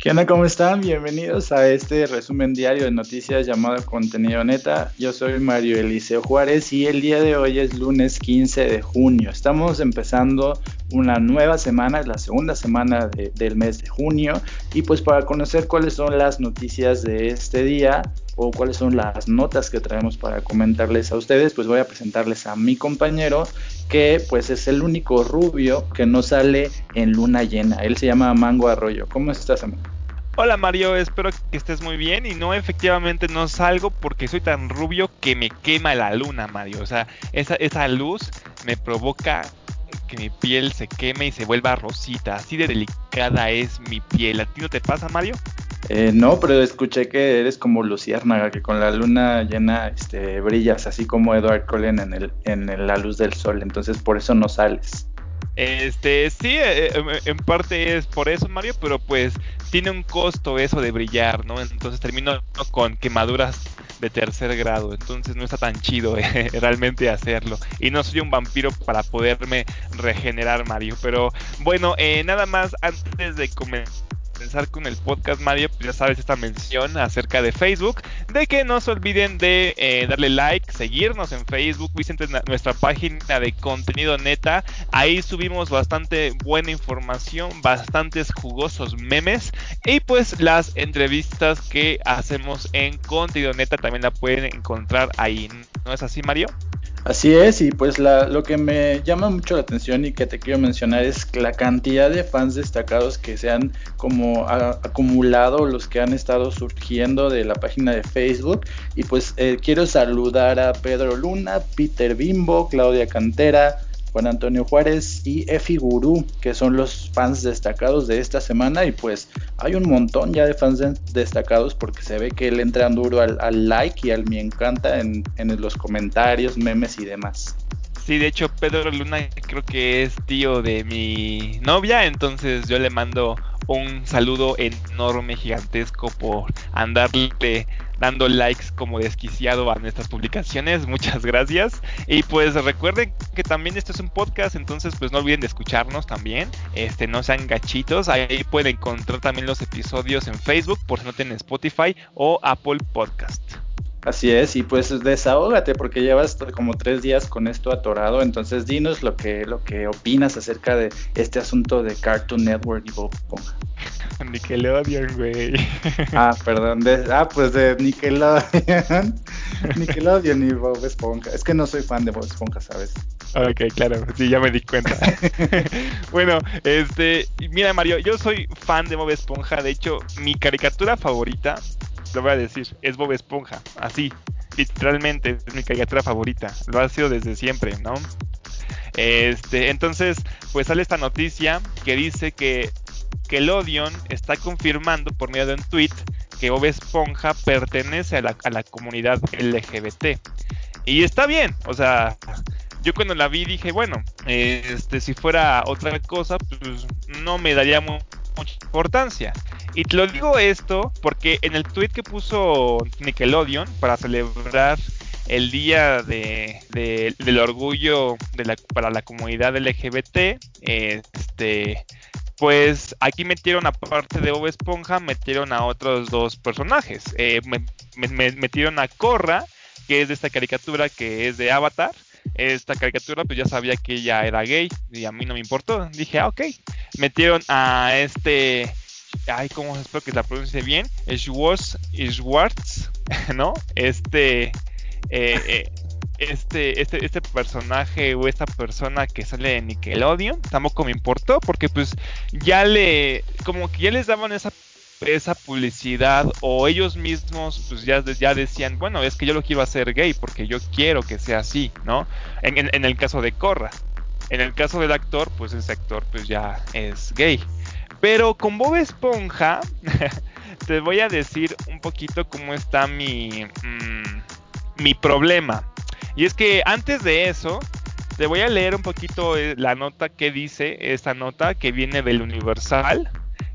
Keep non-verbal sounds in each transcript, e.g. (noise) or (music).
¿Qué onda? ¿Cómo están? Bienvenidos a este resumen diario de noticias llamado Contenido Neta. Yo soy Mario Eliseo Juárez y el día de hoy es lunes 15 de junio. Estamos empezando una nueva semana, es la segunda semana del mes de junio y pues para conocer cuáles son las noticias de este día o cuáles son las notas que traemos para comentarles a ustedes, pues voy a presentarles a mi compañero que pues es el único rubio que no sale en luna llena. Él se llama Mango Arroyo. ¿Cómo estás, amigo? Hola Mario, espero que estés muy bien y no efectivamente no salgo porque soy tan rubio que me quema la luna, Mario. O sea, esa, esa luz me provoca que mi piel se queme y se vuelva rosita. Así de delicada es mi piel. ¿A ti no te pasa, Mario? Eh, no, pero escuché que eres como Luciérnaga, que con la luna llena este, brillas, así como Edward Cullen en, el, en la luz del sol. Entonces por eso no sales. Este, sí, eh, eh, en parte es por eso, Mario, pero pues tiene un costo eso de brillar, ¿no? Entonces termino con quemaduras de tercer grado, entonces no está tan chido eh, (laughs) realmente hacerlo. Y no soy un vampiro para poderme regenerar, Mario. Pero bueno, nada más antes de comenzar con el podcast Mario, pues ya sabes esta mención acerca de Facebook, de que no se olviden de eh, darle like, seguirnos en Facebook, visiten nuestra página de contenido neta, ahí subimos bastante buena información, bastantes jugosos memes y pues las entrevistas que hacemos en contenido neta también la pueden encontrar ahí, ¿no es así Mario? Así es, y pues lo que me llama mucho la atención y que te quiero mencionar es la cantidad de fans destacados que se han como acumulado, los que han estado surgiendo de la página de Facebook. Y pues eh, quiero saludar a Pedro Luna, Peter Bimbo, Claudia Cantera, Juan Antonio Juárez y Efi Gurú, que son los fans destacados de esta semana. Y pues hay un montón ya de fans destacados porque se ve que le entran duro al, like y al me encanta en, en los comentarios, memes y demás. Sí, de hecho Pedro Luna creo que es tío de mi novia, entonces yo le mando un saludo enorme, gigantesco por andarle dando likes como desquiciado a nuestras publicaciones. Muchas gracias. Y pues recuerden que también esto es un podcast, entonces pues no olviden de escucharnos también. Este, no sean gachitos. Ahí pueden encontrar también los episodios en Facebook por si no tienen Spotify o Apple Podcast. Así es, y pues desahógate porque llevas como tres días con esto atorado, entonces dinos lo que, lo que opinas acerca de este asunto de Cartoon Network y Bob Esponja. (laughs) Nickelodeon, güey. Ah, perdón, ah, pues de Nickelodeon. (laughs) Nickelodeon y Bob Esponja. Es que no soy fan de Bob Esponja, ¿sabes? Ok, claro, sí, ya me di cuenta. (laughs) bueno, este, mira Mario, yo soy fan de Bob Esponja, de hecho, mi caricatura favorita lo voy a decir, es Bob Esponja, así, literalmente es mi caricatura favorita, lo ha sido desde siempre, ¿no? Este, entonces, pues sale esta noticia que dice que, que el Odeon está confirmando por medio de un tweet que Bob Esponja pertenece a la, a la comunidad LGBT. Y está bien, o sea, yo cuando la vi dije, bueno, este, si fuera otra cosa, pues no me daría mucha importancia. Y te lo digo esto porque en el tweet que puso Nickelodeon para celebrar el día de, del orgullo para la comunidad LGBT, este, pues aquí metieron aparte de Bob Esponja, metieron a otros dos personajes. Eh, metieron a Korra, que es de esta caricatura que es de Avatar. Esta caricatura, pues ya sabía que ella era gay y a mí no me importó. Dije, ah, ok. Metieron a este ay, ¿cómo espero que la pronuncie bien? Schwartz, Schwartz (laughs) ¿no? Este, eh, eh, este, este, este personaje o esta persona que sale de Nickelodeon, tampoco me importó porque pues ya le, como que ya les daban esa esa publicidad o ellos mismos pues ya, ya decían, bueno, es que yo lo quiero hacer gay porque yo quiero que sea así, ¿no? En, en, el caso de Corra. En el caso del actor, pues ese actor pues ya es gay. Pero con Bob Esponja, (laughs) te voy a decir un poquito cómo está mi, mm, mi problema. Y es que antes de eso, te voy a leer un poquito eh, la nota que dice, esta nota que viene del Universal,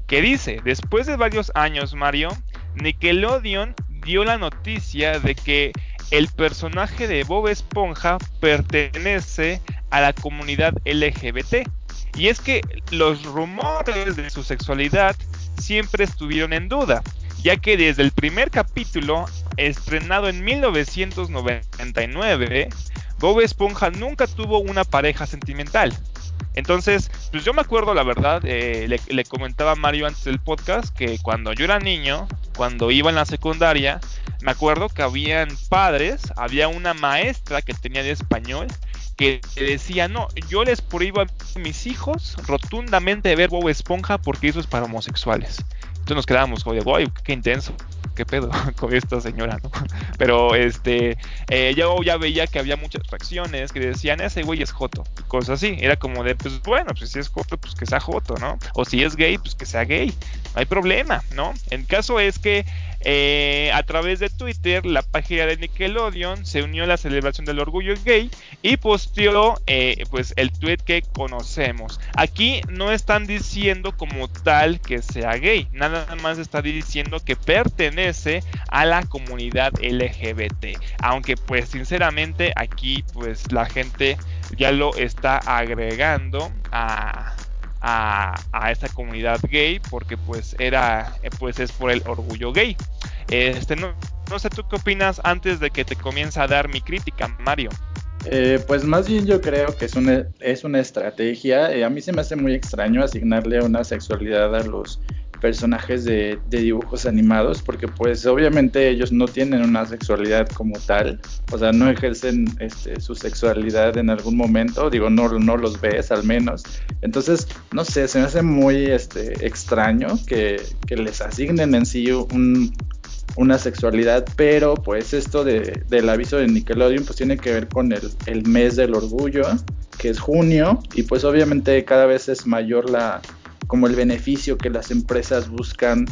que dice, después de varios años, Mario, Nickelodeon dio la noticia de que el personaje de Bob Esponja pertenece a la comunidad LGBT. Y es que los rumores de su sexualidad siempre estuvieron en duda, ya que desde el primer capítulo, estrenado en 1999, Bob Esponja nunca tuvo una pareja sentimental. Entonces, pues yo me acuerdo, la verdad, eh, le, comentaba Mario antes del podcast que cuando yo era niño, cuando iba en la secundaria, me acuerdo que habían padres, había una maestra que tenía de español que decía, no, yo les prohíbo a mis hijos rotundamente ver Bob Esponja porque eso es para homosexuales. Entonces nos quedábamos como de, qué intenso qué pedo (laughs) con esta señora, ¿no? (laughs) Pero este, eh, yo ya veía que había muchas fracciones que decían, ese güey es joto, cosas así. Era como de, pues bueno, pues si es joto, pues que sea joto, ¿no? O si es gay, pues que sea gay. No hay problema, ¿no? El caso es que eh, a través de Twitter, la página de Nickelodeon se unió a la celebración del orgullo gay y posteó eh, pues el tweet que conocemos. Aquí no están diciendo como tal que sea gay, nada más está diciendo que pertenece a la comunidad LGBT. Aunque pues sinceramente aquí pues la gente ya lo está agregando a, a, esa comunidad gay porque pues era pues es por el orgullo gay. Este no, no sé tú qué opinas antes de que te comience a dar mi crítica, Mario. Eh, pues más bien yo creo que es una, es una estrategia. Eh, a mí se me hace muy extraño asignarle una sexualidad a los personajes de, dibujos animados, porque pues obviamente ellos no tienen una sexualidad como tal, o sea, no ejercen este, su sexualidad en algún momento, digo, no, no los ves al menos. Entonces, no sé, se me hace muy este, extraño que, les asignen en sí una sexualidad, pero pues esto de, del aviso de Nickelodeon pues tiene que ver con el, el mes del orgullo, que es junio, y pues obviamente cada vez es mayor la, como el beneficio que las empresas buscan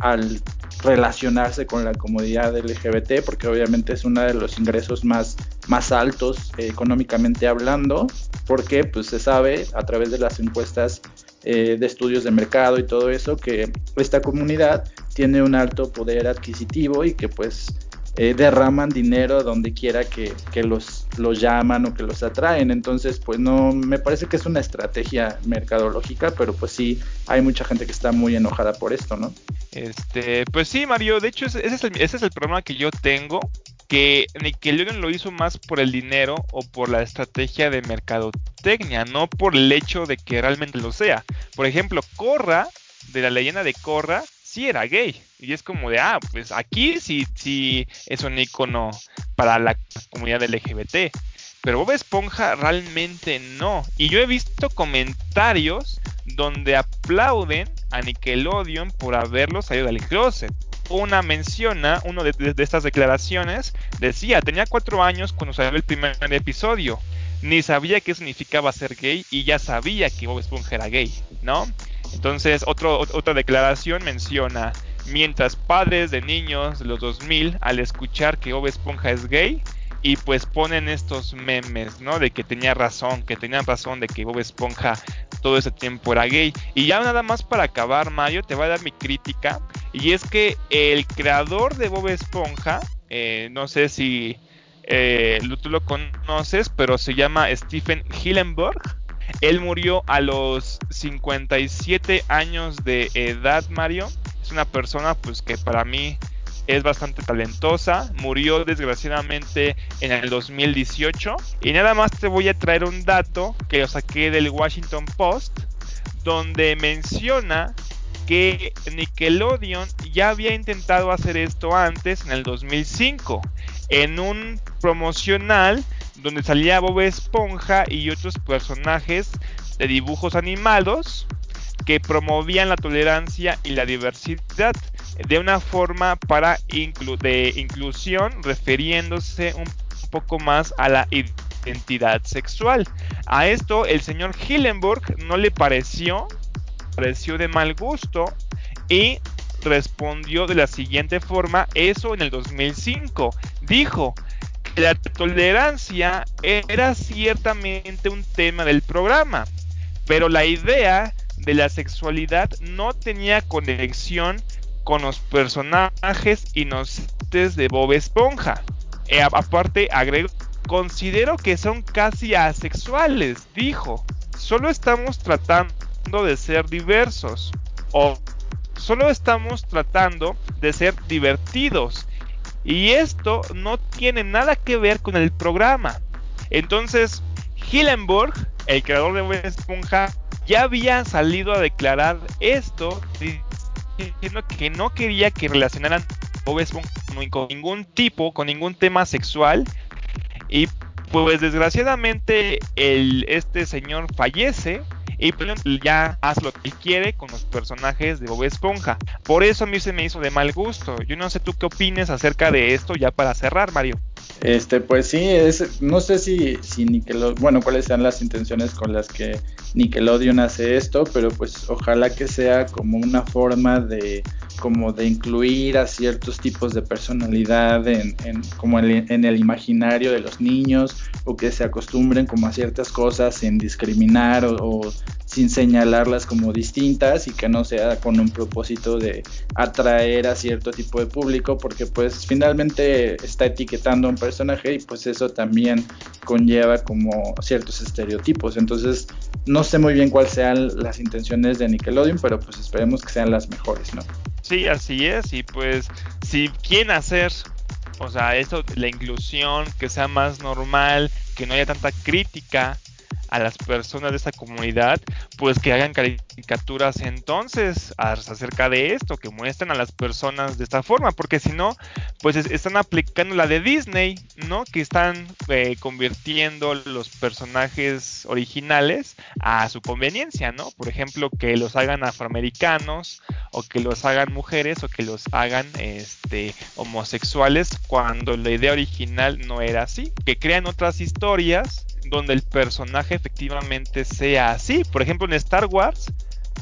al relacionarse con la comunidad LGBT, porque obviamente es uno de los ingresos más, más altos eh, económicamente hablando, porque pues se sabe a través de las encuestas eh, de estudios de mercado y todo eso que esta comunidad tiene un alto poder adquisitivo y que pues eh, derraman dinero donde quiera que, los, los llaman o que los atraen. Entonces, pues no, me parece que es una estrategia mercadológica, pero pues sí, hay mucha gente que está muy enojada por esto, ¿no? Este, pues sí, Mario, de hecho ese es el, ese es el problema que yo tengo, que Nickelodeon lo hizo más por el dinero o por la estrategia de mercadotecnia, no por el hecho de que realmente lo sea. Por ejemplo, Corra, de la leyenda de Corra, era gay. Y es como de, ah, pues aquí sí, sí es un icono para la comunidad LGBT. Pero Bob Esponja realmente no. Y yo he visto comentarios donde aplauden a Nickelodeon por haberlo salido del closet. Una menciona, uno de, estas declaraciones, decía, tenía cuatro años cuando salió el primer episodio. Ni sabía qué significaba ser gay y ya sabía que Bob Esponja era gay, ¿no? Entonces, otra declaración menciona, mientras padres de niños de los 2000, al escuchar que Bob Esponja es gay, y pues ponen estos memes, ¿no? De que tenía razón, que tenían razón de que Bob Esponja todo ese tiempo era gay. Y ya nada más para acabar, Mario, te voy a dar mi crítica. Y es que el creador de Bob Esponja, eh, no sé si eh, tú lo conoces, pero se llama Stephen Hillenburg. Él murió a los 57 años de edad, Mario. Es una persona pues que para mí es bastante talentosa. Murió desgraciadamente en el 2018. Y nada más te voy a traer un dato que lo saqué del Washington Post, donde menciona que Nickelodeon ya había intentado hacer esto antes, en el 2005, en un promocional donde salía Bob Esponja y otros personajes de dibujos animados que promovían la tolerancia y la diversidad de una forma para de inclusión refiriéndose un poco más a la identidad sexual. A esto el señor Hillenburg no le pareció, pareció de mal gusto y respondió de la siguiente forma, eso en el 2005. Dijo, la tolerancia era ciertamente un tema del programa, pero la idea de la sexualidad no tenía conexión con los personajes inocentes de Bob Esponja. E, aparte, agregó, considero que son casi asexuales, dijo. Solo estamos tratando de ser diversos. O solo estamos tratando de ser divertidos. Y esto no tiene nada que ver con el programa. Entonces, Hillenburg, el creador de Bob Esponja, ya había salido a declarar esto, diciendo que no quería que relacionaran Bob Esponja con ningún tipo, con ningún tema sexual. Y pues desgraciadamente este señor fallece y pues, ya hace lo que quiere con los personajes de Bob Esponja. Por eso a mí se me hizo de mal gusto. Yo no sé tú qué opines acerca de esto ya para cerrar, Mario. Este, pues sí, es, no sé si, si Nickelodeon, bueno, cuáles sean las intenciones con las que Nickelodeon hace esto, pero pues ojalá que sea como una forma de, como de incluir a ciertos tipos de personalidad en, en como en, el imaginario de los niños, o que se acostumbren como a ciertas cosas sin discriminar o sin señalarlas como distintas y que no sea con un propósito de atraer a cierto tipo de público porque pues finalmente está etiquetando personaje y pues eso también conlleva como ciertos estereotipos. Entonces no sé muy bien cuáles sean las intenciones de Nickelodeon pero pues esperemos que sean las mejores no sí así es. Y pues si quieren hacer o sea, esto, la inclusión, que sea más normal, que no haya tanta crítica a las personas de esta comunidad, pues que hagan caricaturas entonces acerca de esto, que muestren a las personas de esta forma, porque si no, pues están aplicando la de Disney, ¿no? Que están eh, convirtiendo los personajes originales a su conveniencia, ¿no? Por ejemplo, que los hagan afroamericanos, o que los hagan mujeres, o que los hagan este, homosexuales, cuando la idea original no era así, que crean otras historias donde el personaje efectivamente sea así. Por ejemplo, en Star Wars,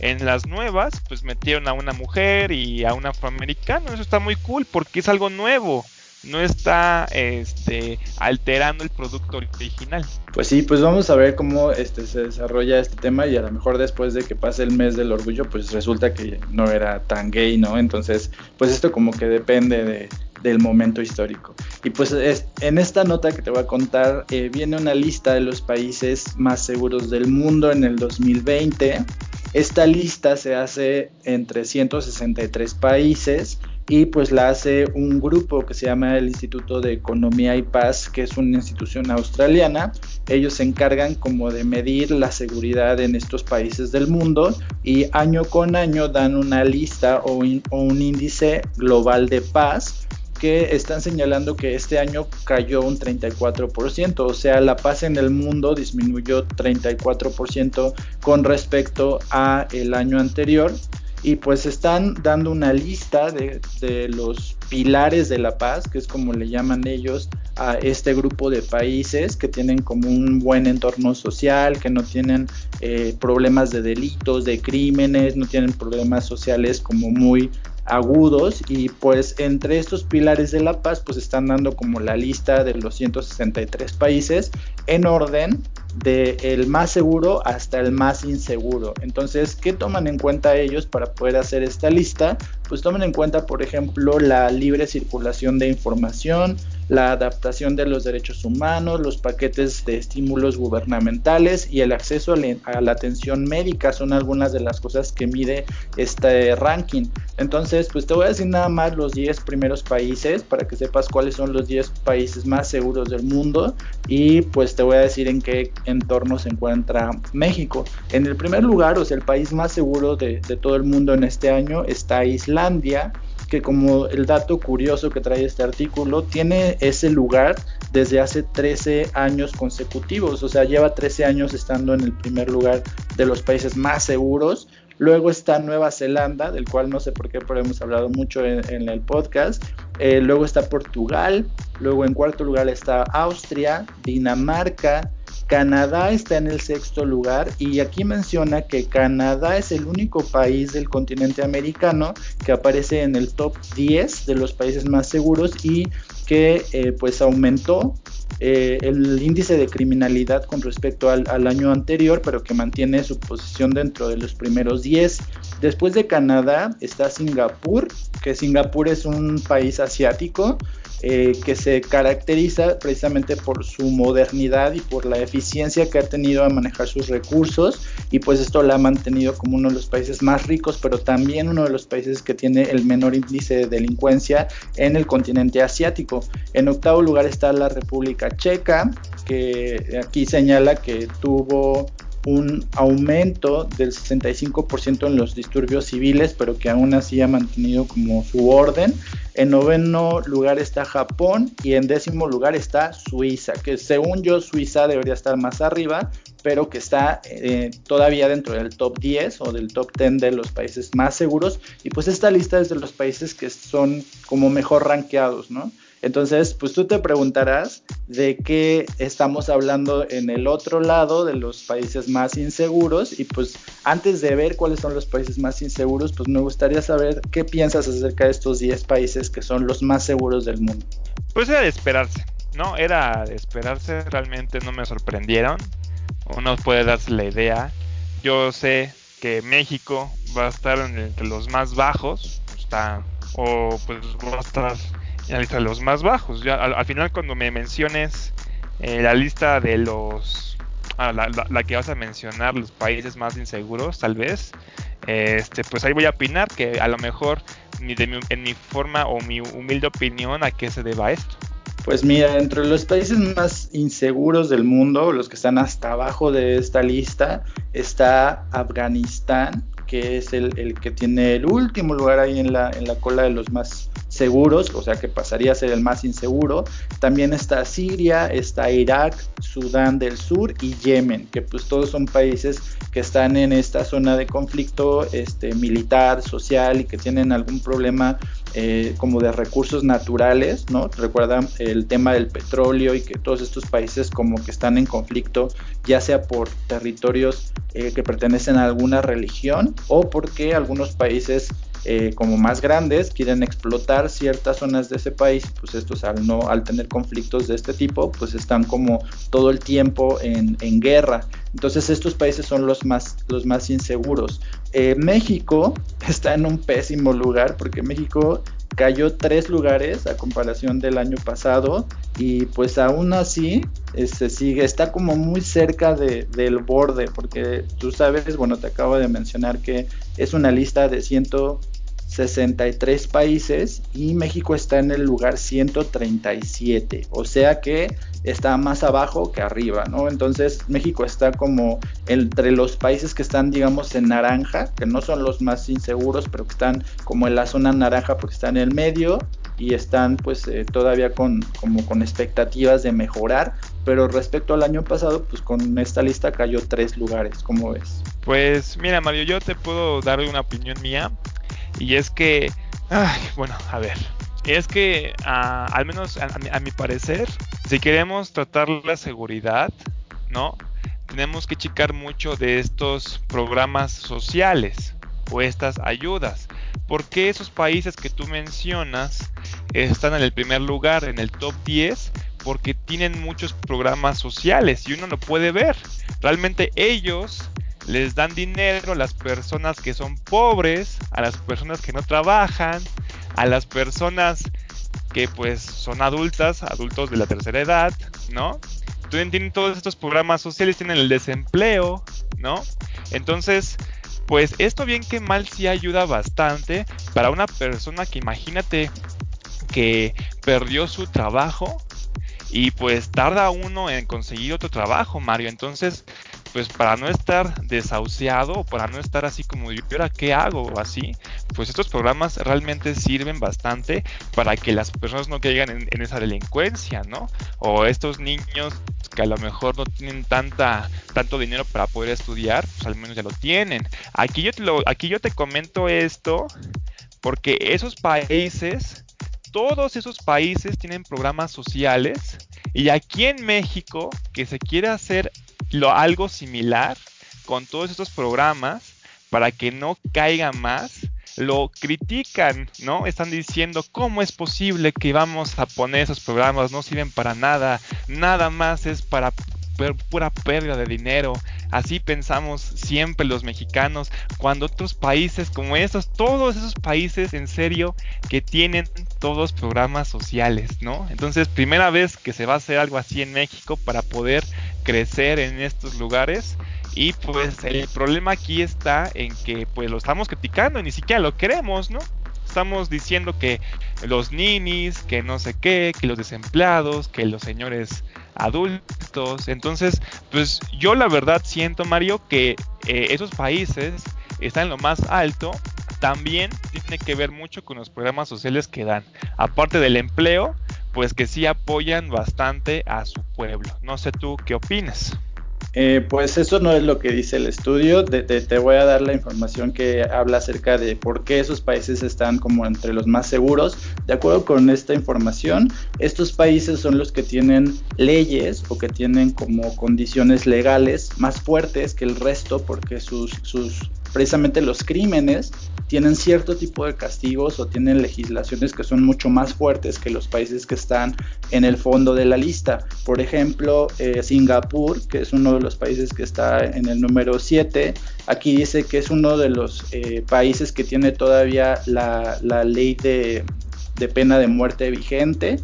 en las nuevas, pues metieron a una mujer y a un afroamericano. Eso está muy cool porque es algo nuevo. No está este, alterando el producto original. Pues sí, pues vamos a ver cómo este, se desarrolla este tema y a lo mejor después de que pase el mes del orgullo, pues resulta que no era tan gay, ¿no? Entonces, pues esto como que depende de, del momento histórico. Y pues en esta nota que te voy a contar eh, viene una lista de los países más seguros del mundo en el 2020. Esta lista se hace entre 163 países y pues la hace un grupo que se llama el Instituto de Economía y Paz, que es una institución australiana. Ellos se encargan como de medir la seguridad en estos países del mundo y año con año dan una lista o un índice global de paz que están señalando que este año cayó un 34%, o sea, la paz en el mundo disminuyó 34% con respecto a el año anterior. Y pues están dando una lista de, los pilares de la paz, que es como le llaman ellos a este grupo de países que tienen como un buen entorno social, que no tienen eh, problemas de delitos, de crímenes, no tienen problemas sociales como muy agudos y pues entre estos pilares de la paz pues están dando como la lista de los 163 países en orden de el más seguro hasta el más inseguro. Entonces, ¿qué toman en cuenta ellos para poder hacer esta lista? Pues toman en cuenta, por ejemplo, la libre circulación de información, la adaptación de los derechos humanos, los paquetes de estímulos gubernamentales y el acceso a la atención médica son algunas de las cosas que mide este ranking. Entonces, pues te voy a decir nada más los 10 primeros países para que sepas cuáles son los 10 países más seguros del mundo y pues te voy a decir en qué entorno se encuentra México. En el primer lugar, o sea, el país más seguro de, de todo el mundo en este año está Islandia que como el dato curioso que trae este artículo, tiene ese lugar desde hace 13 años consecutivos, o sea, lleva 13 años estando en el primer lugar de los países más seguros. Luego está Nueva Zelanda, del cual no sé por qué, pero hemos hablado mucho en, el podcast. Eh, luego está Portugal. Luego en cuarto lugar está Austria, Dinamarca, Canadá está en el sexto lugar y aquí menciona que Canadá es el único país del continente americano que aparece en el top 10 de los países más seguros y que eh, pues aumentó eh, el índice de criminalidad con respecto al, al, año anterior, pero que mantiene su posición dentro de los primeros 10. Después de Canadá está Singapur, que Singapur es un país asiático eh, que se caracteriza precisamente por su modernidad y por la eficiencia que ha tenido a manejar sus recursos y pues esto la ha mantenido como uno de los países más ricos, pero también uno de los países que tiene el menor índice de delincuencia en el continente asiático. En octavo lugar está la República Checa, que aquí señala que tuvo un aumento del 65% en los disturbios civiles, pero que aún así ha mantenido como su orden. En noveno lugar está Japón y en décimo lugar está Suiza, que según yo Suiza debería estar más arriba, pero que está eh, todavía dentro del top 10 o del top 10 de los países más seguros. Y pues esta lista es de los países que son como mejor rankeados, ¿no? Entonces, pues tú te preguntarás de qué estamos hablando en el otro lado de los países más inseguros y pues antes de ver cuáles son los países más inseguros, pues me gustaría saber qué piensas acerca de estos 10 países que son los más seguros del mundo. Pues era de esperarse, ¿no? Era de esperarse, realmente no me sorprendieron. Uno puede darse la idea. Yo sé que México va a estar entre los más bajos, o pues va a estar la lista de los más bajos. Ya, al, final cuando me menciones eh, la lista de los... Ah, la, que vas a mencionar, los países más inseguros, tal vez, este, pues ahí voy a opinar que a lo mejor ni de en mi forma o mi humilde opinión a qué se deba esto. Pues mira, entre los países más inseguros del mundo, los que están hasta abajo de esta lista, está Afganistán, que es el, el que tiene el último lugar ahí en la, en la cola de los más seguros, o sea que pasaría a ser el más inseguro. También está Siria, está Irak, Sudán del Sur y Yemen, que pues todos son países que están en esta zona de conflicto este, militar, social y que tienen algún problema eh, como de recursos naturales, ¿no? Recuerdan el tema del petróleo y que todos estos países como que están en conflicto, ya sea por territorios eh, que pertenecen a alguna religión o porque algunos países eh, como más grandes quieren explotar ciertas zonas de ese país, pues estos al no, al tener conflictos de este tipo, pues están como todo el tiempo en, guerra. Entonces estos países son los más, los más inseguros. Eh, México (laughs) está en un pésimo lugar porque México cayó tres lugares a comparación del año pasado y pues aún así este, sigue, está como muy cerca de, del borde porque tú sabes, bueno, te acabo de mencionar que es una lista de 100, 63 países y México está en el lugar 137, o sea que está más abajo que arriba, ¿no? Entonces México está como entre los países que están, digamos, en naranja, que no son los más inseguros, pero que están como en la zona naranja porque están en el medio y están pues eh, todavía con como con expectativas de mejorar, pero respecto al año pasado, pues con esta lista cayó tres lugares, ¿cómo ves? Pues mira Mario, yo te puedo dar una opinión mía. Y es que, ay, bueno, a ver. Es que, ah, al menos a, mi parecer, si queremos tratar la seguridad, ¿no? Tenemos que checar mucho de estos programas sociales o estas ayudas. porque esos países que tú mencionas están en el primer lugar, en el top 10? Porque tienen muchos programas sociales y uno lo puede ver. Realmente ellos les dan dinero a las personas que son pobres, a las personas que no trabajan, a las personas que pues son adultas, adultos de la tercera edad, ¿no? Tienen todos estos programas sociales, tienen el desempleo, ¿no? Entonces, pues esto bien que mal sí ayuda bastante para una persona que imagínate que perdió su trabajo y pues tarda uno en conseguir otro trabajo, Mario. Entonces, pues para no estar desahuciado para no estar así como yo, ahora qué hago así, pues estos programas realmente sirven bastante para que las personas no caigan en, esa delincuencia, ¿no? O estos niños que a lo mejor no tienen tanta tanto dinero para poder estudiar, pues al menos ya lo tienen. Aquí yo te lo, aquí yo te comento esto porque esos países todos esos países tienen programas sociales y aquí en México que se quiere hacer lo, algo similar con todos estos programas para que no caiga más, lo critican, ¿no? Están diciendo cómo es posible que vamos a poner esos programas, no sirven para nada, nada más es para pura pérdida de dinero. Así pensamos siempre los mexicanos, cuando otros países como estos, todos esos países en serio que tienen todos programas sociales, ¿no? Entonces, primera vez que se va a hacer algo así en México para poder crecer en estos lugares. Y pues el problema aquí está en que pues lo estamos criticando, ni siquiera lo queremos, ¿no? Estamos diciendo que los ninis, que no sé qué, que los desempleados, que los señores adultos. Entonces, pues yo la verdad siento, Mario, que eh, esos países están en lo más alto. También tiene que ver mucho con los programas sociales que dan. Aparte del empleo, pues que sí apoyan bastante a su pueblo. No sé tú qué opinas. Eh, pues eso no es lo que dice el estudio. te voy a dar la información que habla acerca de por qué esos países están como entre los más seguros. De acuerdo con esta información, estos países son los que tienen leyes o que tienen como condiciones legales más fuertes que el resto porque sus, sus precisamente los crímenes tienen cierto tipo de castigos o tienen legislaciones que son mucho más fuertes que los países que están en el fondo de la lista. Por ejemplo, eh, Singapur, que es uno de los países que está en el número 7, aquí dice que es uno de los eh, países que tiene todavía la, ley de, de pena de muerte vigente.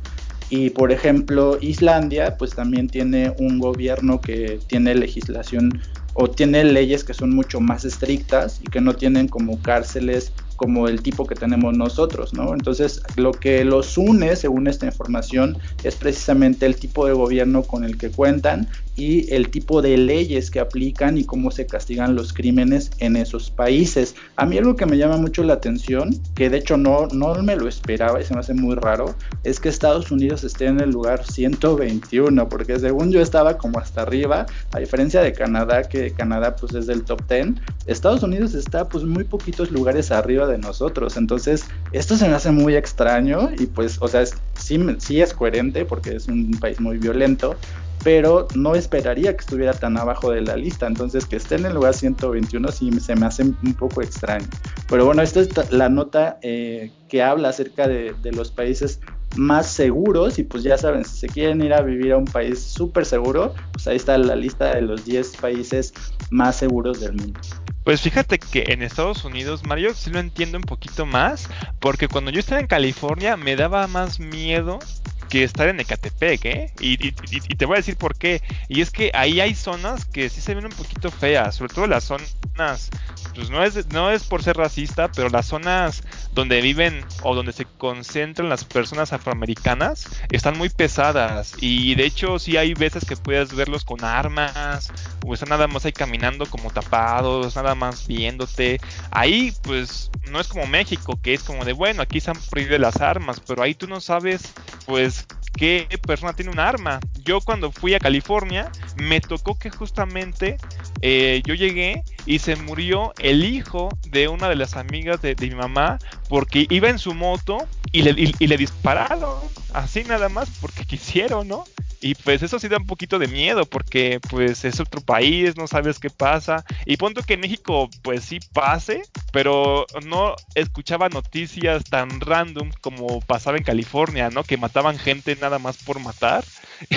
Y por ejemplo, Islandia, pues también tiene un gobierno que tiene legislación o tiene leyes que son mucho más estrictas y que no tienen como cárceles como el tipo que tenemos nosotros, ¿no? Entonces, lo que los une, según esta información, es precisamente el tipo de gobierno con el que cuentan y el tipo de leyes que aplican y cómo se castigan los crímenes en esos países. A mí algo que me llama mucho la atención, que de hecho no, no me lo esperaba y se me hace muy raro, es que Estados Unidos esté en el lugar 121, porque según yo estaba como hasta arriba, a diferencia de Canadá, que Canadá pues es del top 10, Estados Unidos está pues muy poquitos lugares arriba de nosotros. Entonces, esto se me hace muy extraño y pues, o sea, sí, sí es coherente porque es un país muy violento, pero no esperaría que estuviera tan abajo de la lista. Entonces, que esté en el lugar 121 sí se me hace un poco extraño. Pero bueno, esta es la nota eh, que habla acerca de, de, los países más seguros. Y pues ya saben, si se quieren ir a vivir a un país súper seguro, pues ahí está la lista de los 10 países más seguros del mundo. Pues fíjate que en Estados Unidos, Mario, sí lo entiendo un poquito más, porque cuando yo estaba en California me daba más miedo que estar en Ecatepec, ¿eh? Y, te voy a decir por qué. Y es que ahí hay zonas que sí se ven un poquito feas, sobre todo las zonas, pues no es, no es por ser racista, pero las zonas donde viven o donde se concentran las personas afroamericanas están muy pesadas. Y de hecho sí hay veces que puedes verlos con armas, o están nada más ahí caminando como tapados, nada más viéndote. Ahí pues no es como México, que es como de, bueno, aquí se han prohibido las armas, pero ahí tú no sabes pues qué persona tiene un arma. Yo cuando fui a California me tocó que justamente eh, yo llegué y se murió el hijo de una de las amigas de, mi mamá porque iba en su moto y le, y le dispararon así nada más porque quisieron, ¿no? Y pues eso sí da un poquito de miedo porque pues es otro país, no sabes qué pasa. Y punto que en México pues sí pase, pero no escuchaba noticias tan random como pasaba en California, ¿no? Que mataban gente nada más por matar. (laughs)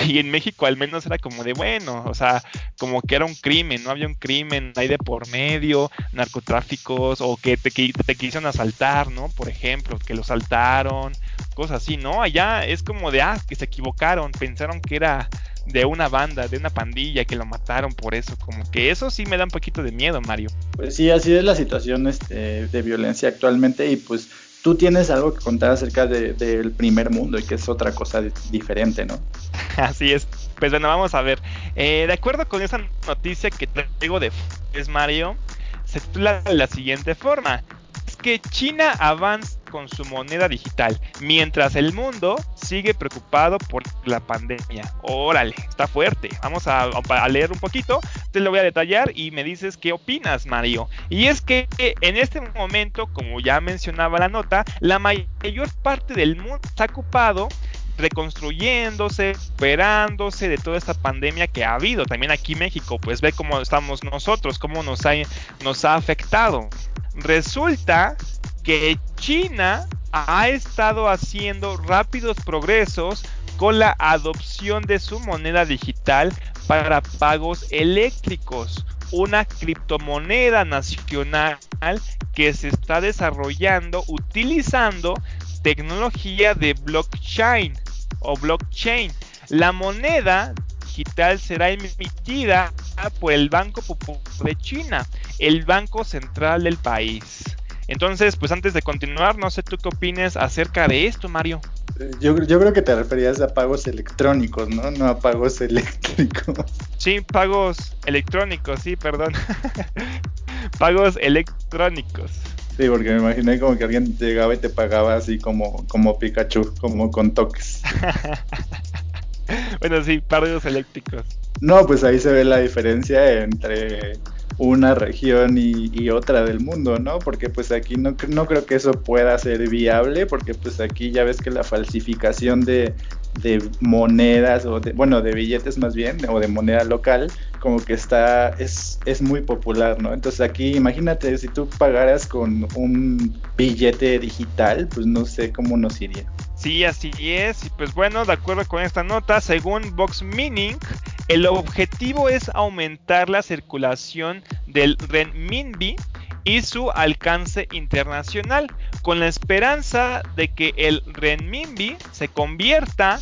Y en México al menos era como de bueno, o sea, como que era un crimen, no había un crimen ahí de por medio, narcotráficos o que te, te quisieron asaltar, ¿no? Por ejemplo, que lo saltaron, cosas así, ¿no? Allá es como de, ah, que se equivocaron, pensaron que era de una banda, de una pandilla que lo mataron por eso. Como que eso sí me da un poquito de miedo, Mario. Pues sí, así es la situación este, de violencia actualmente y pues tú tienes algo que contar acerca del primer mundo y que es otra cosa diferente, ¿no? (laughs) Así es. Pues bueno, vamos a ver. Eh, de acuerdo con esa noticia que traigo de es Mario, se titula de la siguiente forma. Es que China avanza con su moneda digital, mientras el mundo sigue preocupado por la pandemia. Órale, está fuerte. Vamos a, leer un poquito, te lo voy a detallar y me dices qué opinas, Mario. Y es que en este momento, como ya mencionaba la nota, la mayor parte del mundo está ocupado reconstruyéndose, recuperándose de toda esta pandemia que ha habido. También aquí en México, pues ve cómo estamos nosotros, cómo nos ha afectado. Resulta que China ha estado haciendo rápidos progresos con la adopción de su moneda digital para pagos eléctricos, una criptomoneda nacional que se está desarrollando utilizando tecnología de blockchain o blockchain. La moneda digital será emitida por el Banco Popular de China, el banco central del país. Entonces, pues antes de continuar, no sé tú qué opines acerca de esto, Mario. Yo, yo creo que te referías a pagos electrónicos, ¿no? No a pagos (laughs) eléctricos. Sí, pagos electrónicos, sí, perdón. (laughs) pagos electrónicos. Sí, porque me imaginé como que alguien llegaba y te pagaba así como, como Pikachu, como con toques. (laughs) bueno, sí, pagos eléctricos. No, pues ahí se ve la diferencia entre una región y, otra del mundo, ¿no? Porque pues aquí no, no creo que eso pueda ser viable, porque pues aquí ya ves que la falsificación de, de monedas o de, bueno, de billetes más bien, o de moneda local, como que está, es, es muy popular, ¿no? Entonces aquí imagínate si tú pagaras con un billete digital, pues no sé cómo nos iría. Sí, así es. Y pues bueno, de acuerdo con esta nota, según Vox Mining, el objetivo es aumentar la circulación del renminbi y su alcance internacional, con la esperanza de que el renminbi se convierta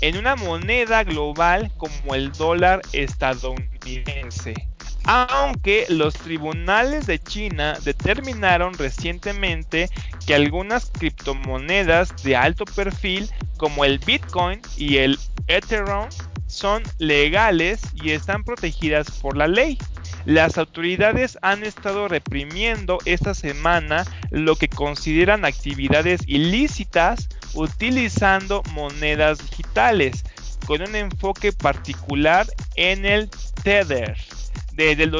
en una moneda global como el dólar estadounidense. Aunque los tribunales de China determinaron recientemente que algunas criptomonedas de alto perfil como el Bitcoin y el Ethereum son legales y están protegidas por la ley. Las autoridades han estado reprimiendo esta semana lo que consideran actividades ilícitas utilizando monedas digitales, con un enfoque particular en el Tether. Desde el,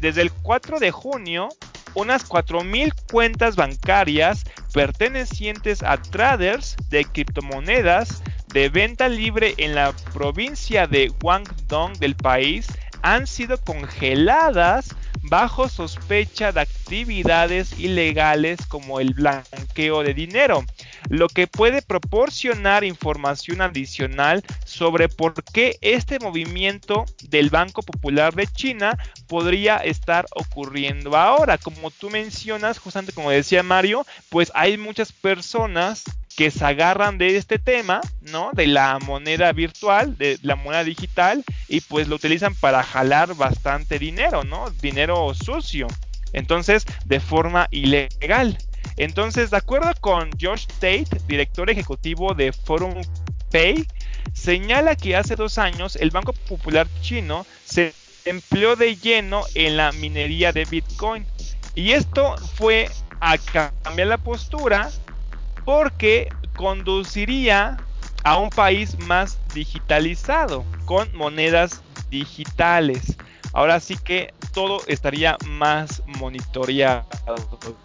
desde el 4 de junio, unas 4.000 cuentas bancarias pertenecientes a traders de criptomonedas de venta libre en la provincia de Guangdong del país han sido congeladas bajo sospecha de actividades ilegales como el blanqueo de dinero, lo que puede proporcionar información adicional sobre por qué este movimiento del Banco Popular de China podría estar ocurriendo ahora. Como tú mencionas, justamente como decía Mario, pues hay muchas personas que se agarran de este tema, ¿no? De la moneda virtual, de la moneda digital, y pues lo utilizan para jalar bastante dinero, ¿no? Dinero sucio. Entonces, de forma ilegal. Entonces, de acuerdo con Josh Tate, director ejecutivo de Forum Pay, señala que hace dos años el Banco Popular chino se empleó de lleno en la minería de Bitcoin. Y esto fue a cambiar la postura porque conduciría a un país más digitalizado, con monedas digitales. Ahora sí que todo estaría más monitoreado.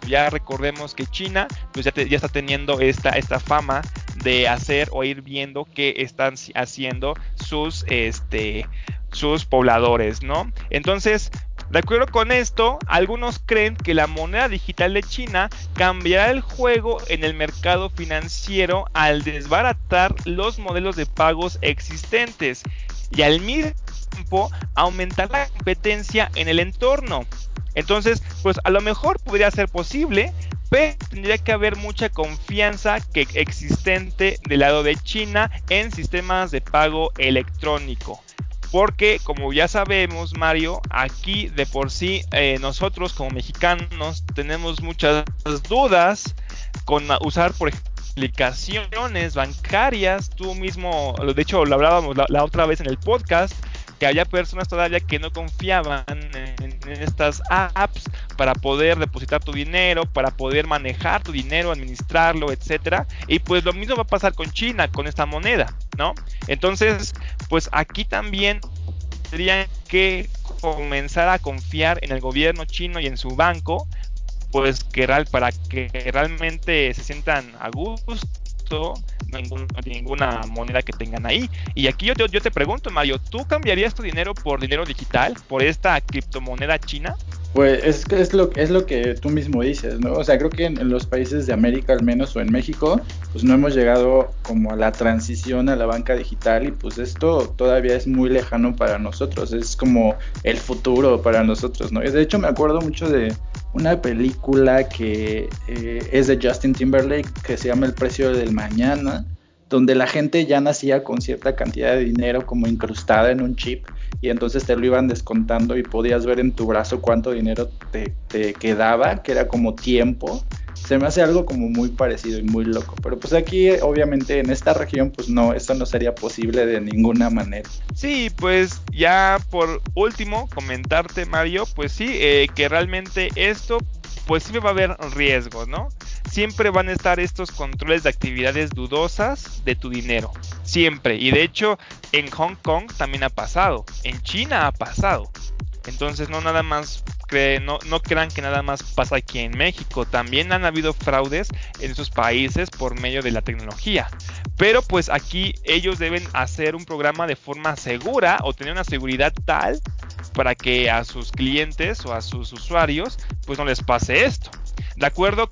Ya recordemos que China pues ya, está teniendo esta, esta fama de hacer o ir viendo qué están haciendo sus, este, sus pobladores, ¿no? Entonces, de acuerdo con esto, algunos creen que la moneda digital de China cambiará el juego en el mercado financiero al desbaratar los modelos de pagos existentes y al mismo tiempo aumentar la competencia en el entorno. Entonces, pues a lo mejor podría ser posible, pero tendría que haber mucha confianza que existente del lado de China en sistemas de pago electrónico. Porque como ya sabemos, Mario, aquí de por sí eh, nosotros como mexicanos tenemos muchas dudas con usar, por ejemplo, aplicaciones bancarias. Tú mismo, de hecho, lo hablábamos la, otra vez en el podcast, que había personas todavía que no confiaban en, estas apps para poder depositar tu dinero, para poder manejar tu dinero, administrarlo, etcétera. Y pues lo mismo va a pasar con China, con esta moneda, ¿no? Entonces, pues aquí también tendrían que comenzar a confiar en el gobierno chino y en su banco, pues que para que realmente se sientan a gusto ninguna moneda que tengan ahí. Y aquí yo te, pregunto, Mario, ¿tú cambiarías tu dinero por dinero digital, por esta criptomoneda china? Pues es, es, lo, es lo que tú mismo dices, ¿no? O sea, creo que en, los países de América al menos o en México, pues no hemos llegado como a la transición a la banca digital y pues esto todavía es muy lejano para nosotros, es como el futuro para nosotros, ¿no? Y de hecho me acuerdo mucho de una película que eh, es de Justin Timberlake que se llama El precio del mañana donde la gente ya nacía con cierta cantidad de dinero como incrustada en un chip y entonces te lo iban descontando y podías ver en tu brazo cuánto dinero te, quedaba, que era como tiempo. Se me hace algo como muy parecido y muy loco. Pero pues aquí, obviamente, en esta región, pues no, eso no sería posible de ninguna manera. Sí, pues ya por último, comentarte, Mario, pues sí, eh, que realmente esto, pues sí va a haber riesgos, ¿no? siempre van a estar estos controles de actividades dudosas de tu dinero. Siempre. Y de hecho, en Hong Kong también ha pasado. En China ha pasado. Entonces no nada más no, no crean que nada más pasa aquí en México. También han habido fraudes en esos países por medio de la tecnología. Pero pues aquí ellos deben hacer un programa de forma segura o tener una seguridad tal para que a sus clientes o a sus usuarios pues no les pase esto. De acuerdo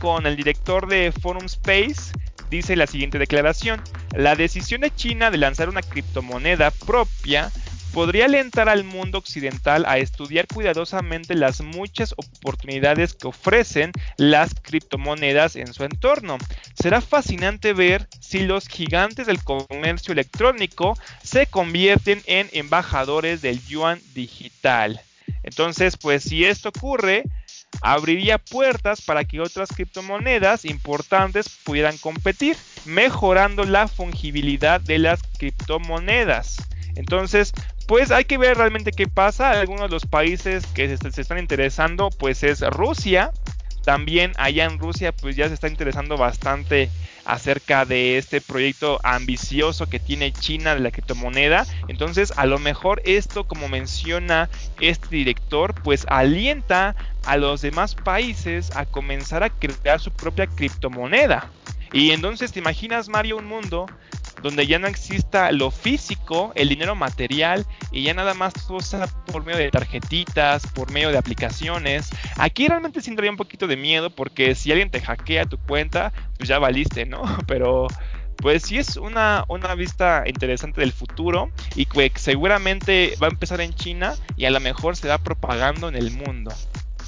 con el director de Forum Space, dice la siguiente declaración. La decisión de China de lanzar una criptomoneda propia podría alentar al mundo occidental a estudiar cuidadosamente las muchas oportunidades que ofrecen las criptomonedas en su entorno. Será fascinante ver si los gigantes del comercio electrónico se convierten en embajadores del yuan digital. Entonces, pues si esto ocurre, abriría puertas para que otras criptomonedas importantes pudieran competir, mejorando la fungibilidad de las criptomonedas. Entonces, pues hay que ver realmente qué pasa. Algunos de los países que se, están interesando, pues es Rusia. También allá en Rusia, pues ya se está interesando bastante acerca de este proyecto ambicioso que tiene China de la criptomoneda. Entonces, a lo mejor esto, como menciona este director, pues alienta a los demás países a comenzar a crear su propia criptomoneda. Y entonces te imaginas, Mario, un mundo donde ya no exista lo físico, el dinero material, y ya nada más todo sea por medio de tarjetitas, por medio de aplicaciones. Aquí realmente sí un poquito de miedo porque si alguien te hackea tu cuenta, pues ya valiste, ¿no? (laughs) Pero pues sí es una, una vista interesante del futuro y que seguramente va a empezar en China y a lo mejor se va propagando en el mundo.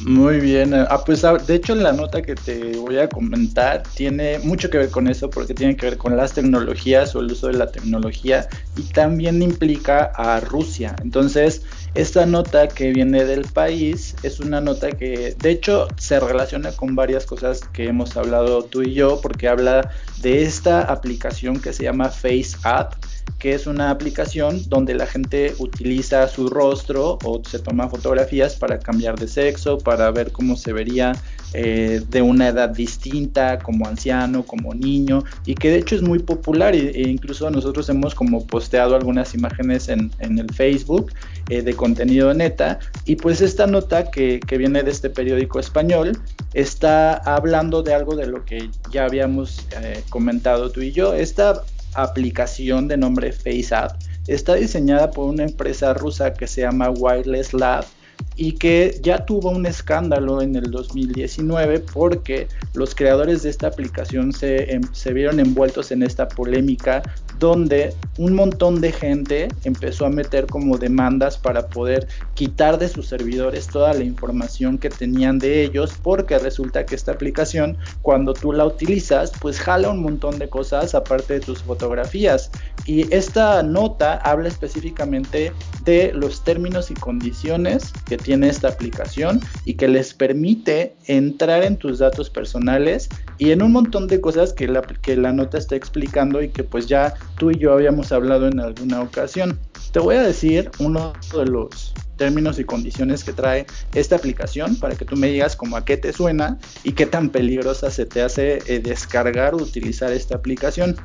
Muy bien. Ah, pues ah, de hecho la nota que te voy a comentar tiene mucho que ver con eso porque tiene que ver con las tecnologías o el uso de la tecnología y también implica a Rusia. Entonces, esta nota que viene del país es una nota que de hecho se relaciona con varias cosas que hemos hablado tú y yo porque habla de esta aplicación que se llama FaceApp que es una aplicación donde la gente utiliza su rostro o se toma fotografías para cambiar de sexo, para ver cómo se vería eh, de una edad distinta, como anciano, como niño, y que de hecho es muy popular e, incluso nosotros hemos como posteado algunas imágenes en, el Facebook eh, de contenido neta, y pues esta nota que, que viene de este periódico español está hablando de algo de lo que ya habíamos eh, comentado tú y yo. Esta aplicación de nombre FaceApp. Está diseñada por una empresa rusa que se llama Wireless Lab y que ya tuvo un escándalo en el 2019 porque los creadores de esta aplicación se, em, se, vieron envueltos en esta polémica donde un montón de gente empezó a meter como demandas para poder quitar de sus servidores toda la información que tenían de ellos porque resulta que esta aplicación cuando tú la utilizas pues jala un montón de cosas aparte de tus fotografías. Y esta nota habla específicamente de los términos y condiciones que tiene esta aplicación y que les permite entrar en tus datos personales y en un montón de cosas que la, que la nota está explicando y que pues ya tú y yo habíamos hablado en alguna ocasión. Te voy a decir uno de los términos y condiciones que trae esta aplicación para que tú me digas como a qué te suena y qué tan peligrosa se te hace eh, descargar o utilizar esta aplicación.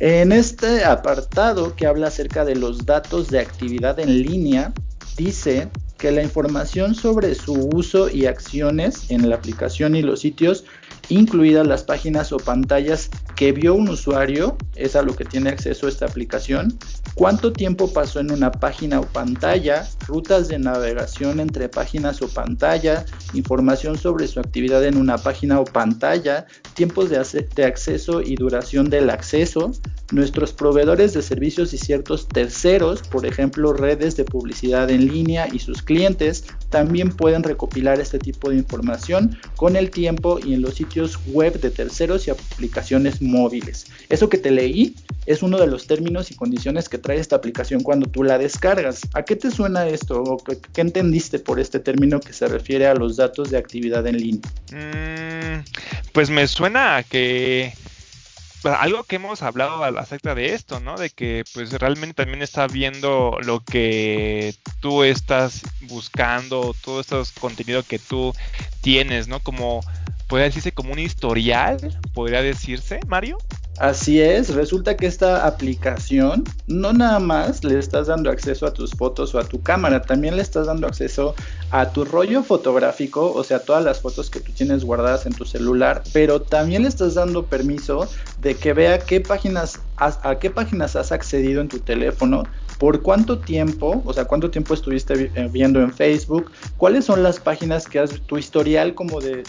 En este apartado que habla acerca de los datos de actividad en línea, dice que la información sobre su uso y acciones en la aplicación y los sitios, incluidas las páginas o pantallas que vio un usuario, es a lo que tiene acceso esta aplicación, cuánto tiempo pasó en una página o pantalla, rutas de navegación entre páginas o pantalla, información sobre su actividad en una página o pantalla, tiempos de, de acceso y duración del acceso, nuestros proveedores de servicios y ciertos terceros, por ejemplo redes de publicidad en línea y sus clientes, también pueden recopilar este tipo de información con el tiempo y en los sitios web de terceros y aplicaciones móviles. Eso que te leí es uno de los términos y condiciones que trae esta aplicación cuando tú la descargas. ¿A qué te suena esto? qué, entendiste por este término que se refiere a los datos de actividad en línea? Mm, pues me suena a que algo que hemos hablado acerca de esto, ¿no? De que pues realmente también está viendo lo que tú estás buscando, todo este contenido que tú tienes, ¿no? Como, podría decirse como un historial, podría decirse, Mario. Así es, resulta que esta aplicación no nada más le estás dando acceso a tus fotos o a tu cámara, también le estás dando acceso a tu rollo fotográfico, o sea, todas las fotos que tú tienes guardadas en tu celular, pero también le estás dando permiso de que vea qué páginas a qué páginas has accedido en tu teléfono, por cuánto tiempo, o sea, cuánto tiempo estuviste eh, viendo en Facebook, cuáles son las páginas que has, tu historial como de,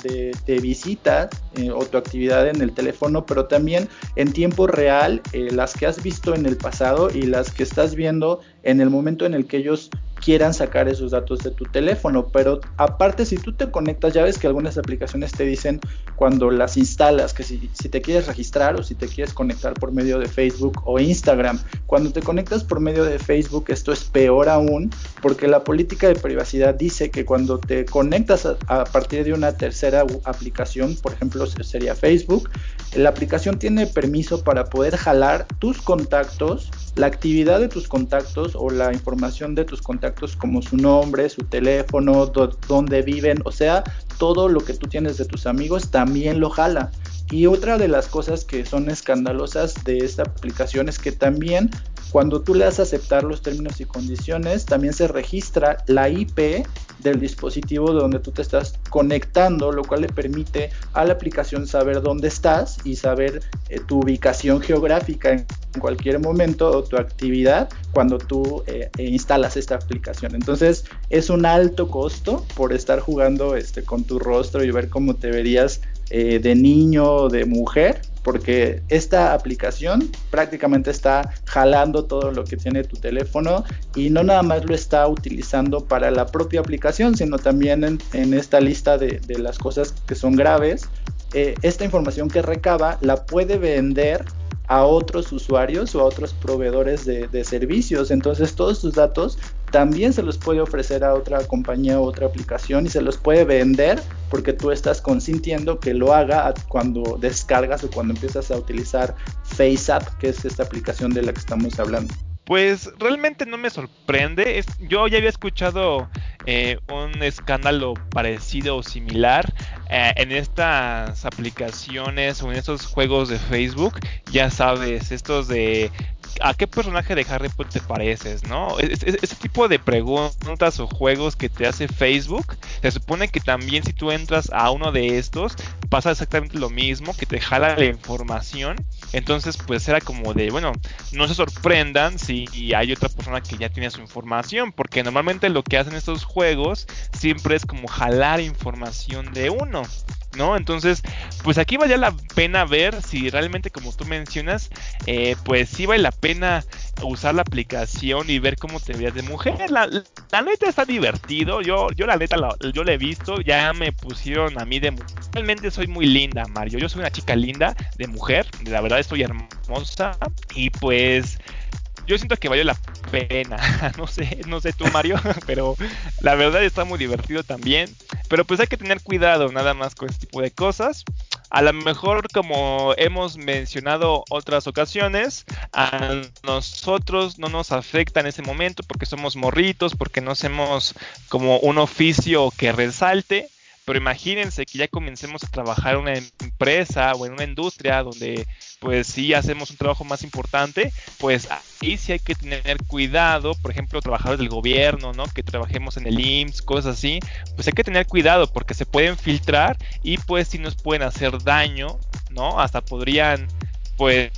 de, visita eh, o tu actividad en el teléfono, pero también en tiempo real eh, las que has visto en el pasado y las que estás viendo en el momento en el que ellos quieran sacar esos datos de tu teléfono. Pero aparte, si tú te conectas, ya ves que algunas aplicaciones te dicen cuando las instalas, que si, te quieres registrar o si te quieres conectar por medio de Facebook o Instagram. Cuando te conectas por medio de Facebook, esto es peor aún, porque la política de privacidad dice que cuando te conectas a partir de una tercera aplicación, por ejemplo, sería Facebook, la aplicación tiene permiso para poder jalar tus contactos la actividad de tus contactos o la información de tus contactos como su nombre, su teléfono, dónde viven, o sea, todo lo que tú tienes de tus amigos también lo jala. Y otra de las cosas que son escandalosas de esta aplicación es que también cuando tú le das a aceptar los términos y condiciones, también se registra la IP del dispositivo donde tú te estás conectando, lo cual le permite a la aplicación saber dónde estás y saber eh, tu ubicación geográfica en cualquier momento o tu actividad cuando tú eh, e instalas esta aplicación. Entonces es un alto costo por estar jugando este, con tu rostro y ver cómo te verías eh, de niño o de mujer porque esta aplicación prácticamente está jalando todo lo que tiene tu teléfono y no nada más lo está utilizando para la propia aplicación, sino también en, esta lista de, las cosas que son graves. Eh, esta información que recaba la puede vender a otros usuarios o a otros proveedores de, de, servicios. Entonces todos tus datos también se los puede ofrecer a otra compañía o otra aplicación y se los puede vender porque tú estás consintiendo que lo haga cuando descargas o cuando empiezas a utilizar FaceApp, que es esta aplicación de la que estamos hablando. Pues realmente no me sorprende. yo ya había escuchado eh, un escándalo parecido o similar eh, en estas aplicaciones o en estos juegos de Facebook. Ya sabes, estos de ¿a qué personaje de Harry Potter te pareces, no? ese tipo de preguntas o juegos que te hace Facebook, se supone que también si tú entras a uno de estos, pasa exactamente lo mismo, que te jala la información. Entonces, pues era como de, bueno, no se sorprendan si hay otra persona que ya tiene su información, porque normalmente lo que hacen estos juegos siempre es como jalar información de uno. ¿No? Entonces, pues aquí vale la pena ver si realmente, como tú mencionas, eh, pues sí vale la pena usar la aplicación y ver cómo te veas de mujer. La, la neta está divertido. Yo, yo la neta, la, yo la he visto. Ya me pusieron a mí de mujer. Realmente soy muy linda, Mario. Yo soy una chica linda de mujer. La verdad estoy hermosa. Y pues yo siento que valió la pena. (laughs) no sé, no sé tú, Mario, (laughs) pero la verdad está muy divertido también. Pero pues hay que tener cuidado nada más con este tipo de cosas. A lo mejor, como hemos mencionado otras ocasiones, a nosotros no nos afecta en ese momento porque somos morritos, porque no hacemos como un oficio que resalte. Pero imagínense que ya comencemos a trabajar en una empresa o en una industria donde pues sí hacemos un trabajo más importante, pues ahí sí hay que tener cuidado, por ejemplo, trabajadores del gobierno, ¿no? Que trabajemos en el IMSS, cosas así, pues hay que tener cuidado porque se pueden filtrar y pues sí nos pueden hacer daño, ¿no? Hasta podrían pues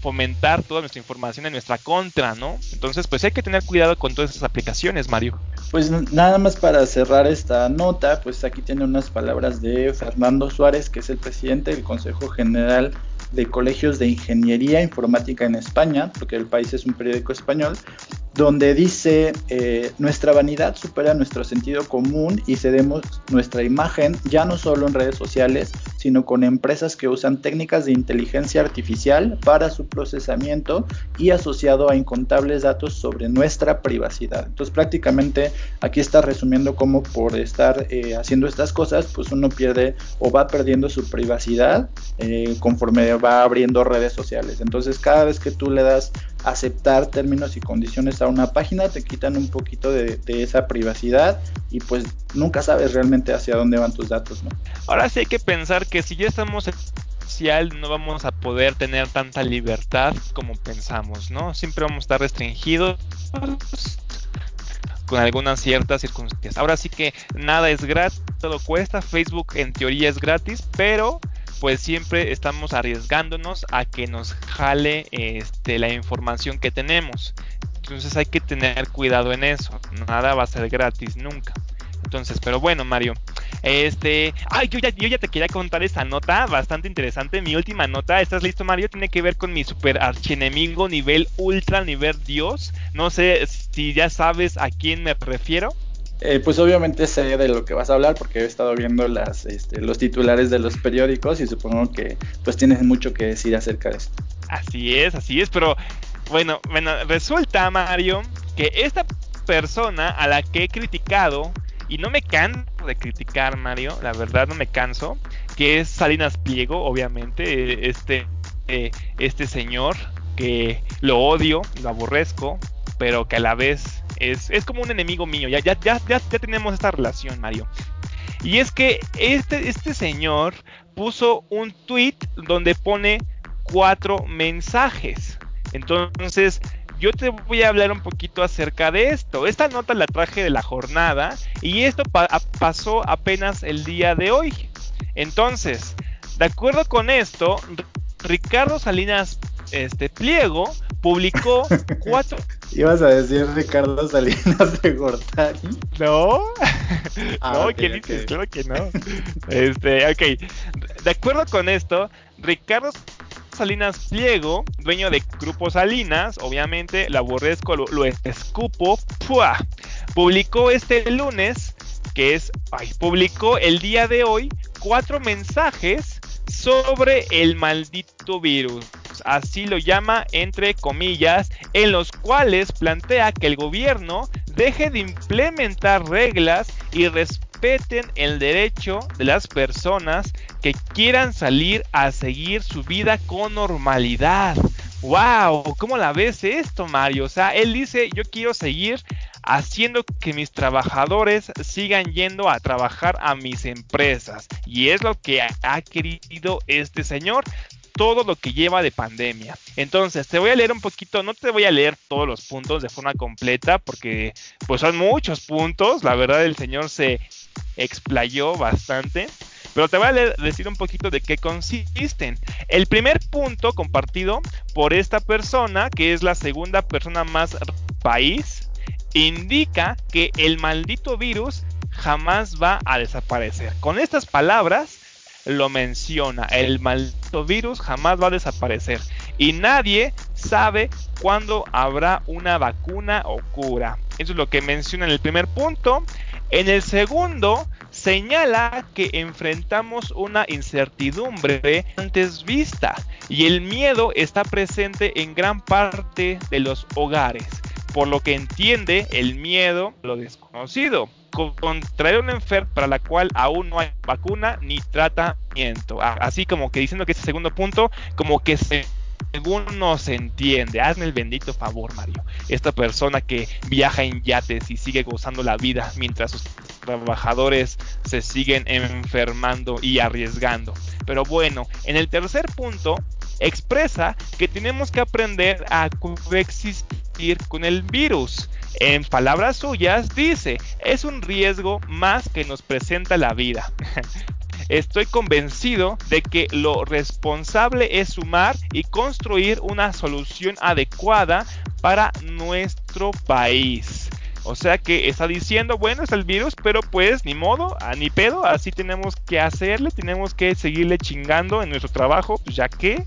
fomentar toda nuestra información en nuestra contra, ¿no? Entonces, pues hay que tener cuidado con todas esas aplicaciones, Mario. Pues nada más para cerrar esta nota, pues aquí tiene unas palabras de Fernando Suárez, que es el presidente del Consejo General de Colegios de Ingeniería Informática en España, porque el país es un periódico español, donde dice, eh, nuestra vanidad supera nuestro sentido común y cedemos nuestra imagen ya no solo en redes sociales, sino con empresas que usan técnicas de inteligencia artificial para su procesamiento y asociado a incontables datos sobre nuestra privacidad. Entonces prácticamente aquí está resumiendo cómo por estar eh, haciendo estas cosas, pues uno pierde o va perdiendo su privacidad eh, conforme va abriendo redes sociales. Entonces cada vez que tú le das aceptar términos y condiciones a una página, te quitan un poquito de, esa privacidad y pues nunca sabes realmente hacia dónde van tus datos, ¿no? Ahora sí hay que pensar que si ya estamos en no vamos a poder tener tanta libertad como pensamos, ¿no? Siempre vamos a estar restringidos con algunas ciertas circunstancias. Ahora sí que nada es gratis, todo cuesta. Facebook en teoría es gratis, pero pues siempre estamos arriesgándonos a que nos jale este, la información que tenemos. Entonces hay que tener cuidado en eso. Nada va a ser gratis nunca. Entonces, pero bueno, Mario. Este, ay, yo ya, yo ya te quería contar esta nota bastante interesante. Mi última nota, ¿estás listo, Mario? Tiene que ver con mi super archienemigo nivel ultra, nivel Dios. No sé si ya sabes a quién me refiero. Eh, pues obviamente sé de lo que vas a hablar porque he estado viendo las, este, los titulares de los periódicos y supongo que pues tienes mucho que decir acerca de esto. Así es, así es, pero bueno, bueno, resulta Mario que esta persona a la que he criticado y no me canso de criticar Mario, la verdad no me canso, que es Salinas Pliego, obviamente, este, eh, este señor que lo odio, lo aborrezco, pero que a la vez es, como un enemigo mío. Ya, ya, ya, ya, tenemos esta relación, Mario. Y es que este, este señor puso un tweet donde pone cuatro mensajes. Entonces, yo te voy a hablar un poquito acerca de esto. Esta nota la traje de la jornada y esto pasó apenas el día de hoy. Entonces, de acuerdo con esto, Ricardo Salinas este, Pliego publicó (laughs) cuatro. ¿Ibas a decir Ricardo Salinas de Gortari? No, ah, no, ¿qué dices? Claro que no. Este, ok. De acuerdo con esto, Ricardo Salinas Pliego, dueño de Grupo Salinas, obviamente lo aborrezco, lo, escupo, publicó este lunes, que es, ay, publicó el día de hoy cuatro mensajes sobre el maldito virus así lo llama entre comillas, en los cuales plantea que el gobierno deje de implementar reglas y respeten el derecho de las personas que quieran salir a seguir su vida con normalidad. ¡Wow! ¿Cómo la ves esto, Mario? O sea, él dice, yo quiero seguir haciendo que mis trabajadores sigan yendo a trabajar a mis empresas. Y es lo que ha querido este señor todo lo que lleva de pandemia. Entonces, te voy a leer un poquito, no te voy a leer todos los puntos de forma completa porque pues son muchos puntos, la verdad el señor se explayó bastante. Pero te voy a decir un poquito de qué consisten. El primer punto compartido por esta persona, que es la segunda persona más país, indica que el maldito virus jamás va a desaparecer. Con estas palabras, lo menciona. El maldito virus jamás va a desaparecer. Y nadie sabe cuándo habrá una vacuna o cura. Eso es lo que menciona en el primer punto. En el segundo, señala que enfrentamos una incertidumbre antes vista y el miedo está presente en gran parte de los hogares, por lo que entiende el miedo lo desconocido contraer una enfermedad para la cual aún no hay vacuna ni tratamiento. Así como que diciendo que ese segundo punto, como que según no se entiende. Hazme el bendito favor, Mario. Esta persona que viaja en yates y sigue gozando la vida mientras sus trabajadores se siguen enfermando y arriesgando. Pero bueno, en el tercer punto expresa que tenemos que aprender a coexistir con el virus. En palabras suyas dice, es un riesgo más que nos presenta la vida. (laughs) estoy convencido de que lo responsable es sumar y construir una solución adecuada para nuestro país. O sea que está diciendo, bueno, es el virus, pero pues ni modo, a ni pedo, así tenemos que hacerle, tenemos que seguirle chingando en nuestro trabajo, pues ya que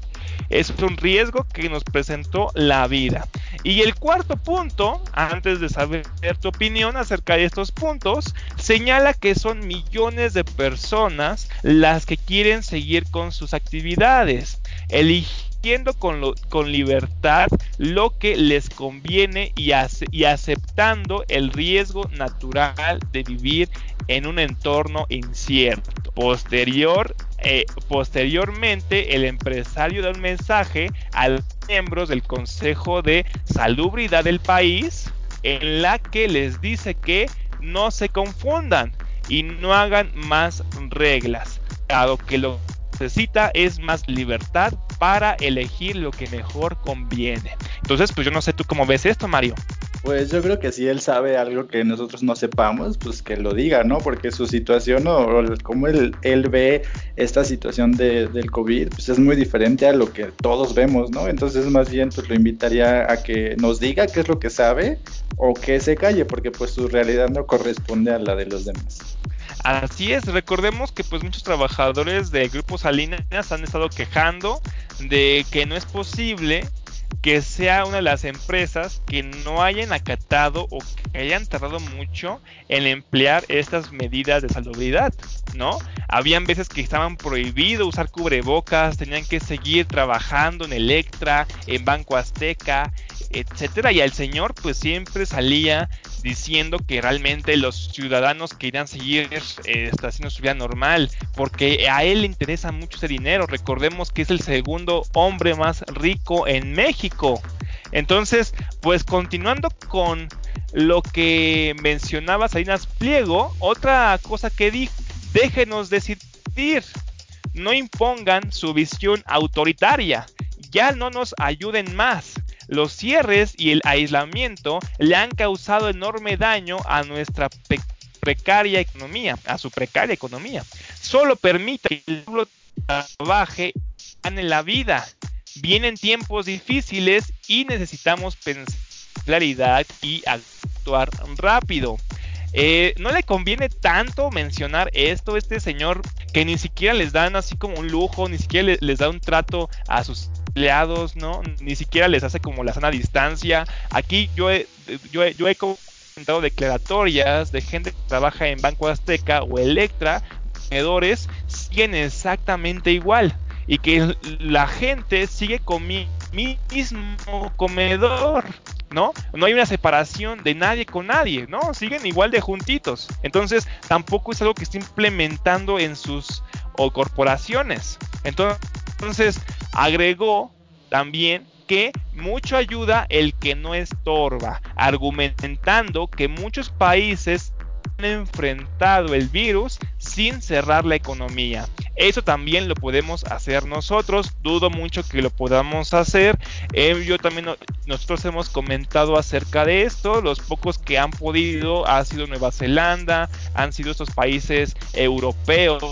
es un riesgo que nos presentó la vida. Y el cuarto punto, antes de saber tu opinión acerca de estos puntos, señala que son millones de personas las que quieren seguir con sus actividades, eligiendo con, con libertad lo que les conviene y, y aceptando el riesgo natural de vivir en un entorno incierto. Posterior, eh, posteriormente, el empresario da un mensaje a los miembros del Consejo de Salubridad del país en la que les dice que no se confundan y no hagan más reglas, dado que lo que necesita es más libertad para elegir lo que mejor conviene. Entonces, pues yo no sé tú cómo ves esto, Mario. Pues yo creo que si él sabe algo que nosotros no sepamos, pues que lo diga, ¿no? Porque su situación o, cómo él, ve esta situación de, del COVID, pues es muy diferente a lo que todos vemos, ¿no? Entonces más bien pues lo invitaría a que nos diga qué es lo que sabe o que se calle, porque pues su realidad no corresponde a la de los demás. Así es, recordemos que pues muchos trabajadores de grupos Salinas han estado quejando de que no es posible que sea una de las empresas que no hayan acatado o que hayan tardado mucho en emplear estas medidas de salubridad, ¿no? Habían veces que estaban prohibido usar cubrebocas, tenían que seguir trabajando en Electra, en Banco Azteca, etcétera, y el señor pues siempre salía diciendo que realmente los ciudadanos querían seguir eh, haciendo su vida normal, porque a él le interesa mucho ese dinero. Recordemos que es el segundo hombre más rico en México. Entonces, pues continuando con lo que mencionaba Salinas Pliego, otra cosa que dijo, déjenos decidir, no impongan su visión autoritaria, ya no nos ayuden más. Los cierres y el aislamiento le han causado enorme daño a nuestra precaria economía, a su precaria economía. Solo permite que el pueblo trabaje en la vida. Vienen tiempos difíciles y necesitamos pensar claridad y actuar rápido. Eh, no le conviene tanto mencionar esto, este señor que ni siquiera les dan así como un lujo, ni siquiera les da un trato a sus empleados, ¿no? Ni siquiera les hace como la sana distancia. Aquí yo he, comentado declaratorias de gente que trabaja en Banco Azteca o Electra, comedores, siguen exactamente igual. Y que la gente sigue con mi mismo comedor, ¿no? No hay una separación de nadie con nadie, ¿no? Siguen igual de juntitos. Entonces, tampoco es algo que esté implementando en sus corporaciones. Entonces, agregó también que mucho ayuda el que no estorba, argumentando que muchos países han enfrentado el virus sin cerrar la economía. Eso también lo podemos hacer nosotros. Dudo mucho que lo podamos hacer. Eh, yo también nosotros hemos comentado acerca de esto. Los pocos que han podido ha sido Nueva Zelanda, han sido estos países europeos,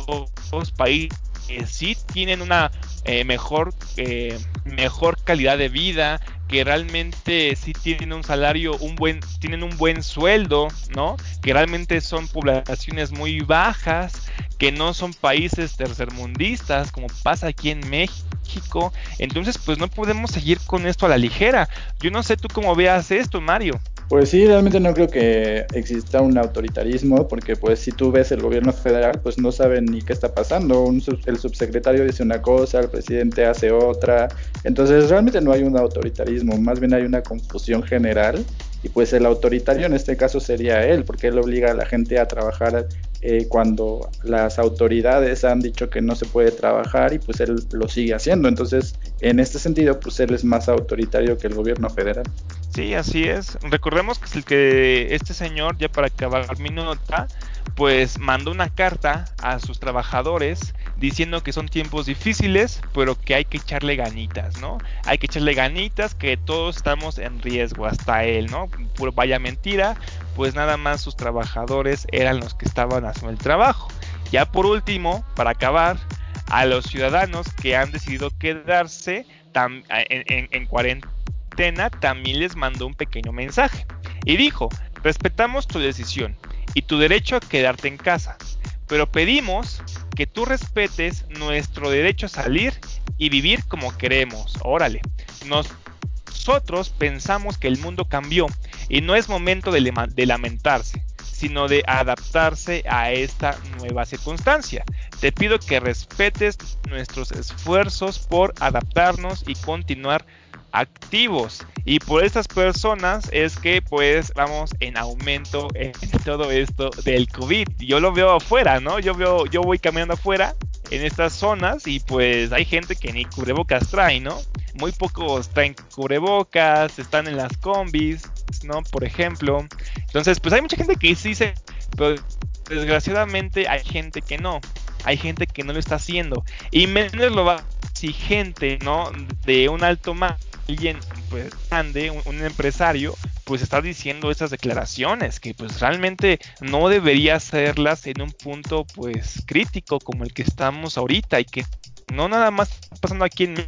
países que sí tienen una eh, mejor, eh, mejor calidad de vida, que realmente sí tienen un salario, un buen, tienen un buen sueldo, ¿no? Que realmente son poblaciones muy bajas, que no son países tercermundistas, como pasa aquí en México. Entonces, pues no podemos seguir con esto a la ligera. Yo no sé tú cómo veas esto, Mario. Pues sí, realmente no creo que exista un autoritarismo, porque pues si tú ves el gobierno federal, pues no saben ni qué está pasando. el subsecretario dice una cosa, el presidente hace otra. Entonces realmente no hay un autoritarismo, más bien hay una confusión general. Y pues el autoritario en este caso sería él, porque él obliga a la gente a trabajar eh, cuando las autoridades han dicho que no se puede trabajar y pues él lo sigue haciendo. Entonces, en este sentido, pues él es más autoritario que el gobierno federal. Sí, así es. Recordemos que este señor, ya para acabar mi nota, pues mandó una carta a sus trabajadores diciendo que son tiempos difíciles, pero que hay que echarle ganitas, ¿no? Hay que echarle ganitas, que todos estamos en riesgo, hasta él, ¿no? vaya mentira, pues nada más sus trabajadores eran los que estaban haciendo el trabajo. Ya por último, para acabar, a los ciudadanos que han decidido quedarse en, cuarentena, también les mandó un pequeño mensaje. Y dijo, respetamos tu decisión y tu derecho a quedarte en casa, pero pedimos que tú respetes nuestro derecho a salir y vivir como queremos. Órale, nosotros pensamos que el mundo cambió y no es momento de, de lamentarse sino de adaptarse a esta nueva circunstancia. Te pido que respetes nuestros esfuerzos por adaptarnos y continuar activos y por estas personas es que pues vamos en aumento en todo esto del COVID. Yo lo veo afuera, ¿no? Yo veo, yo voy caminando afuera en estas zonas y pues hay gente que ni cubrebocas trae, ¿no? Muy pocos traen cubrebocas, están en las combis, ¿no? Por ejemplo. Entonces, pues hay mucha gente que sí se... Pero desgraciadamente hay gente que no. Hay gente que no lo está haciendo. Y menos lo va si gente, ¿no? De un alto más, alguien pues grande, un, empresario, pues está diciendo esas declaraciones que pues realmente no debería hacerlas en un punto pues crítico como el que estamos ahorita y que no nada más está pasando aquí en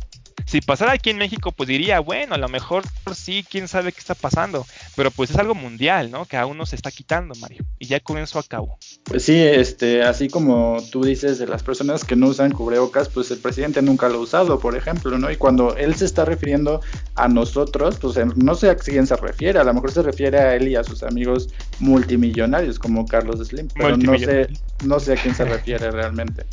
si pasara aquí en México, pues diría, bueno, a lo mejor sí, quién sabe qué está pasando, pero pues es algo mundial, ¿no? Que aún no se está quitando, Mario. Y ya con eso acabo. Pues sí, este, así como tú dices de las personas que no usan cubrebocas, pues el presidente nunca lo ha usado, por ejemplo, ¿no? Y cuando él se está refiriendo a nosotros, pues no sé a quién se refiere, a lo mejor se refiere a él y a sus amigos multimillonarios como Carlos Slim, pero no sé, no sé a quién se refiere realmente.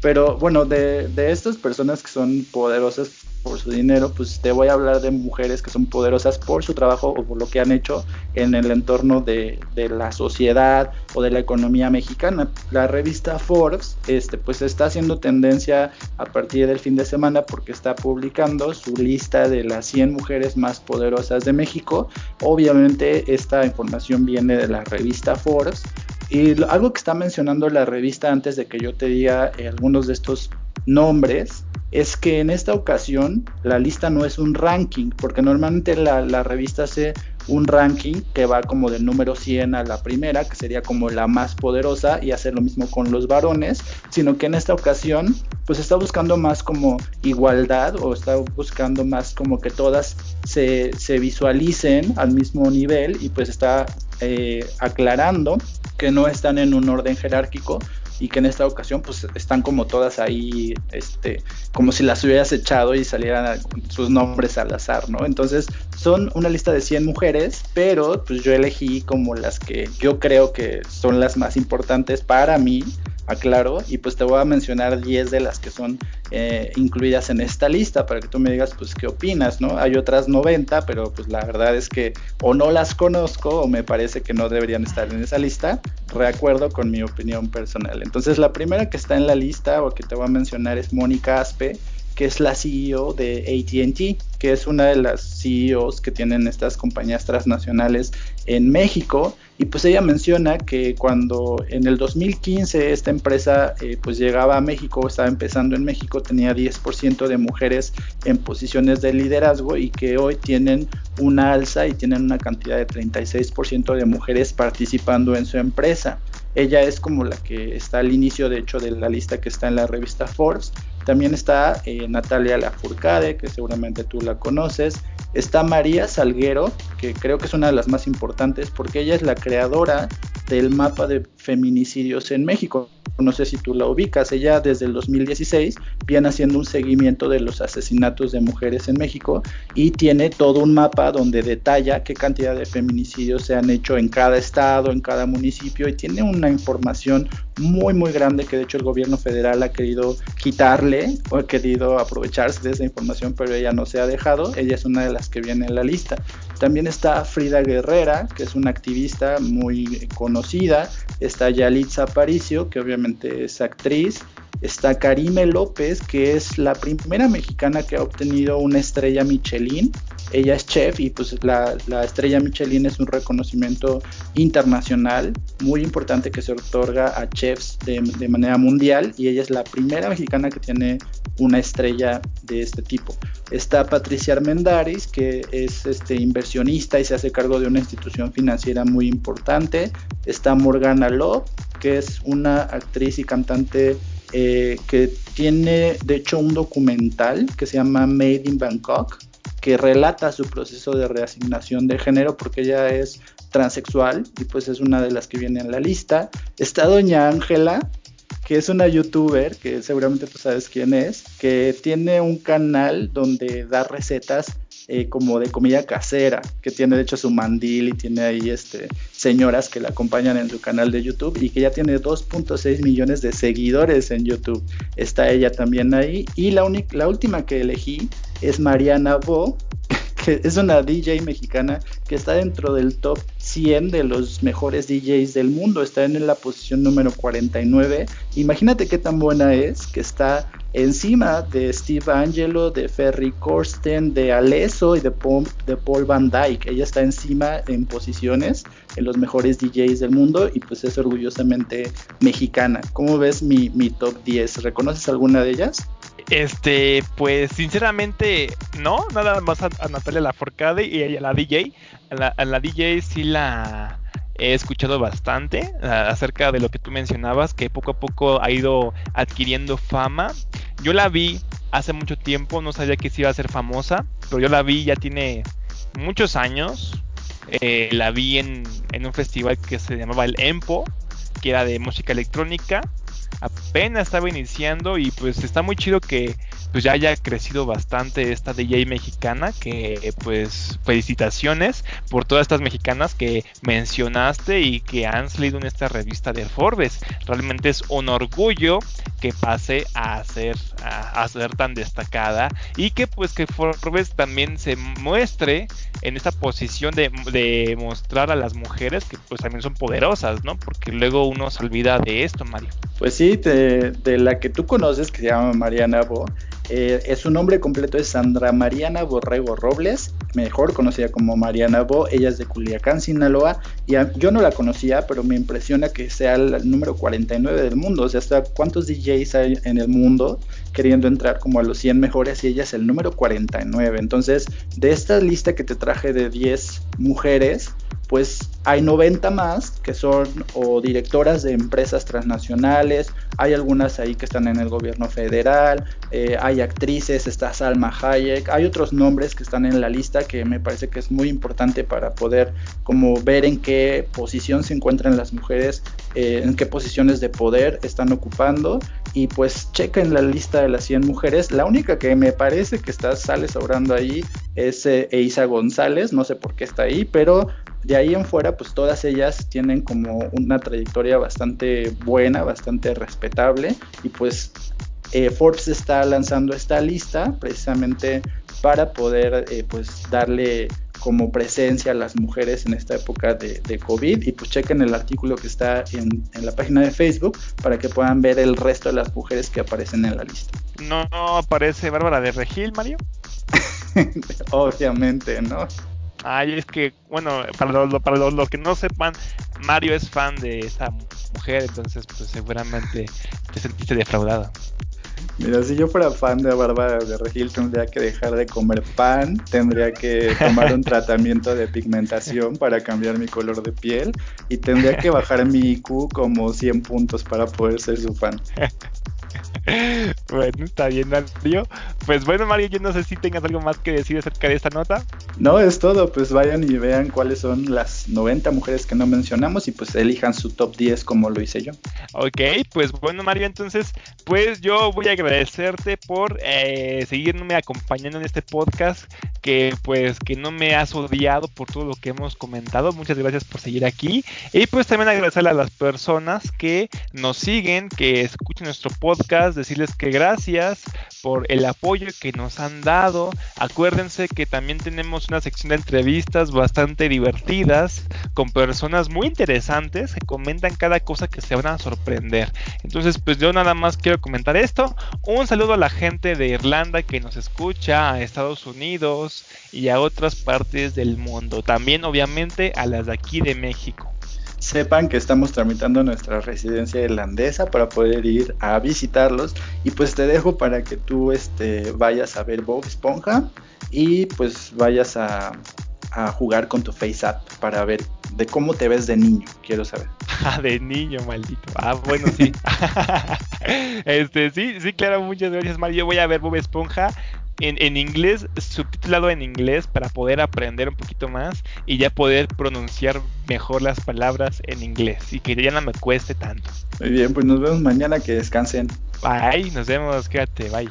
Pero bueno, de, de estas personas que son poderosas por su dinero, pues te voy a hablar de mujeres que son poderosas por su trabajo o por lo que han hecho en el entorno de, la sociedad o de la economía mexicana. La revista Forbes este, pues está haciendo tendencia a partir del fin de semana porque está publicando su lista de las 100 mujeres más poderosas de México. Obviamente esta información viene de la revista Forbes. Y algo que está mencionando la revista antes de que yo te diga eh, algunos de estos nombres es que en esta ocasión la lista no es un ranking, porque normalmente la, revista hace un ranking que va como del número 100 a la primera, que sería como la más poderosa, y hacer lo mismo con los varones, sino que en esta ocasión pues está buscando más como igualdad o está buscando más como que todas se, visualicen al mismo nivel y pues está eh, aclarando que no están en un orden jerárquico, y que en esta ocasión pues están como todas ahí, este, como si las hubieras echado y salieran sus nombres al azar, ¿no? Entonces son una lista de 100 mujeres, pero pues yo elegí como las que yo creo que son las más importantes para mí aclaro, y pues te voy a mencionar 10 de las que son eh, incluidas en esta lista para que tú me digas pues qué opinas, ¿no? Hay otras 90, pero pues la verdad es que o no las conozco o me parece que no deberían estar en esa lista, recuerdo con mi opinión personal. Entonces la primera que está en la lista o que te voy a mencionar es Mónica Aspe, que es la CEO de ATT, que es una de las CEOs que tienen estas compañías transnacionales en México. Y pues ella menciona que cuando en el 2015 esta empresa eh, pues llegaba a México, estaba empezando en México, tenía 10% de mujeres en posiciones de liderazgo y que hoy tienen una alza y tienen una cantidad de 36% de mujeres participando en su empresa. Ella es como la que está al inicio, de hecho, de la lista que está en la revista Forbes. También está eh, Natalia Lafourcade, que seguramente tú la conoces. Está María Salguero, que creo que es una de las más importantes porque ella es la creadora del mapa de feminicidios en México no sé si tú la ubicas, ella desde el 2016 viene haciendo un seguimiento de los asesinatos de mujeres en México y tiene todo un mapa donde detalla qué cantidad de feminicidios se han hecho en cada estado, en cada municipio y tiene una información muy muy grande que de hecho el gobierno federal ha querido quitarle o ha querido aprovecharse de esa información pero ella no se ha dejado, ella es una de las que viene en la lista. También está Frida Guerrera, que es una activista muy conocida, está Yalitza Aparicio, que obviamente es actriz. Está Karime López, que es la primera mexicana que ha obtenido una estrella Michelin. Ella es chef y pues la, estrella Michelin es un reconocimiento internacional muy importante que se otorga a chefs de, de manera mundial y ella es la primera mexicana que tiene una estrella de este tipo. Está Patricia Armendaris, que es este, inversionista y se hace cargo de una institución financiera muy importante. Está Morgana Love, que es una actriz y cantante eh, que tiene de hecho un documental que se llama Made in Bangkok, que relata su proceso de reasignación de género porque ella es transexual y pues es una de las que viene en la lista. Está doña Ángela, que es una youtuber, que seguramente tú sabes quién es, que tiene un canal donde da recetas eh, como de comida casera, que tiene de hecho su mandil y tiene ahí este, señoras que la acompañan en su canal de YouTube y que ya tiene 2.6 millones de seguidores en YouTube. Está ella también ahí. Y la, la última que elegí es Mariana Bo, (laughs) que es una DJ mexicana que está dentro del top 100 de los mejores DJs del mundo. Está en la posición número 49. Imagínate qué tan buena es que está encima de Steve Angelo, de Ferry Corsten, de Alesso y de Paul, Van Dyke. Ella está encima en posiciones en los mejores DJs del mundo y pues es orgullosamente mexicana. ¿Cómo ves mi top 10? ¿Reconoces alguna de ellas? Este, pues sinceramente no, nada más a, Natalia Laforcade y a la DJ. A la, DJ sí la he escuchado bastante acerca de lo que tú mencionabas, que poco a poco ha ido adquiriendo fama. Yo la vi hace mucho tiempo, no sabía que sí iba a ser famosa, pero yo la vi ya tiene muchos años. Eh, la vi en, en un festival que se llamaba el EMPO, que era de música electrónica apenas estaba iniciando y pues está muy chido que pues ya haya crecido bastante esta DJ mexicana que pues felicitaciones por todas estas mexicanas que mencionaste y que han salido en esta revista de Forbes. Realmente es un orgullo que pase a ser a, ser tan destacada y que pues que Forbes también se muestre en esta posición de, de mostrar a las mujeres que pues también son poderosas no porque luego uno se olvida de esto Mario pues sí de, la que tú conoces que se llama Mariana Bo eh, su nombre completo es Sandra Mariana Borrego Robles, mejor conocida como Mariana Bo. Ella es de Culiacán, Sinaloa. Y yo no la conocía, pero me impresiona que sea el número 49 del mundo. O sea, hasta cuántos DJs hay en el mundo queriendo entrar como a los 100 mejores y ella es el número 49. Entonces, de esta lista que te traje de 10 mujeres, pues hay 90 más que son o directoras de empresas transnacionales, hay algunas ahí que están en el gobierno federal, eh, hay actrices, está Salma Hayek, hay otros nombres que están en la lista que me parece que es muy importante para poder como ver en qué posición se encuentran las mujeres, eh, en qué posiciones de poder están ocupando y pues chequen la lista de las 100 mujeres, la única que me parece que está, sale sobrando ahí es eh, González, no sé por qué está ahí, pero de ahí en fuera, pues todas ellas tienen como una trayectoria bastante buena, bastante respetable y pues eh, Forbes está lanzando esta lista precisamente para poder eh, pues darle como presencia a las mujeres en esta época de, COVID y pues chequen el artículo que está en, en, la página de Facebook para que puedan ver el resto de las mujeres que aparecen en la lista. ¿No aparece Bárbara de Regil, Mario? (laughs) Obviamente, ¿no? Ay, es que, bueno, para los, para los, que no sepan, Mario es fan de esa mujer, entonces pues seguramente te sentiste defraudado. Mira, si yo fuera fan de Bárbara de Regil, tendría que dejar de comer pan, tendría que tomar un (laughs) tratamiento de pigmentación para cambiar mi color de piel y tendría que bajar mi IQ como 100 puntos para poder ser su fan. (laughs) bueno, está bien, Mario. Pues bueno, Mario, yo no sé si tengas algo más que decir acerca de esta nota. No, es todo. Pues vayan y vean cuáles son las 90 mujeres que no mencionamos y pues elijan su top 10 como lo hice yo. Ok, pues bueno, Mario, entonces, pues yo voy a agradecerte por eh, seguirme acompañando en este podcast que pues que no me has odiado por todo lo que hemos comentado. Muchas gracias por seguir aquí. Y pues también agradecerle a las personas que nos siguen, que escuchen nuestro podcast, decirles que gracias por el apoyo que nos han dado. Acuérdense que también una sección de entrevistas bastante divertidas con personas muy interesantes que comentan cada cosa que se van a sorprender. Entonces pues yo nada más quiero comentar esto. Un saludo a la gente de Irlanda que nos escucha, a Estados Unidos, y a otras partes del mundo. También obviamente a las de aquí de México. Sepan que estamos tramitando nuestra residencia irlandesa para poder ir a visitarlos y pues te dejo para que tú este, vayas a ver Bob Esponja y pues vayas a, a jugar con tu Face App para ver de cómo te ves de niño, quiero saber. (laughs) Ah, de niño, maldito. Ah, bueno, sí. (laughs) este, sí, sí, claro, muchas gracias, Mario. Yo voy a ver Bob Esponja en, en, inglés, subtitulado en inglés para poder aprender un poquito más y ya poder pronunciar mejor las palabras en inglés y que ya no me cueste tanto. Muy bien, pues nos vemos mañana, que descansen. Bye, nos vemos, quédate, bye.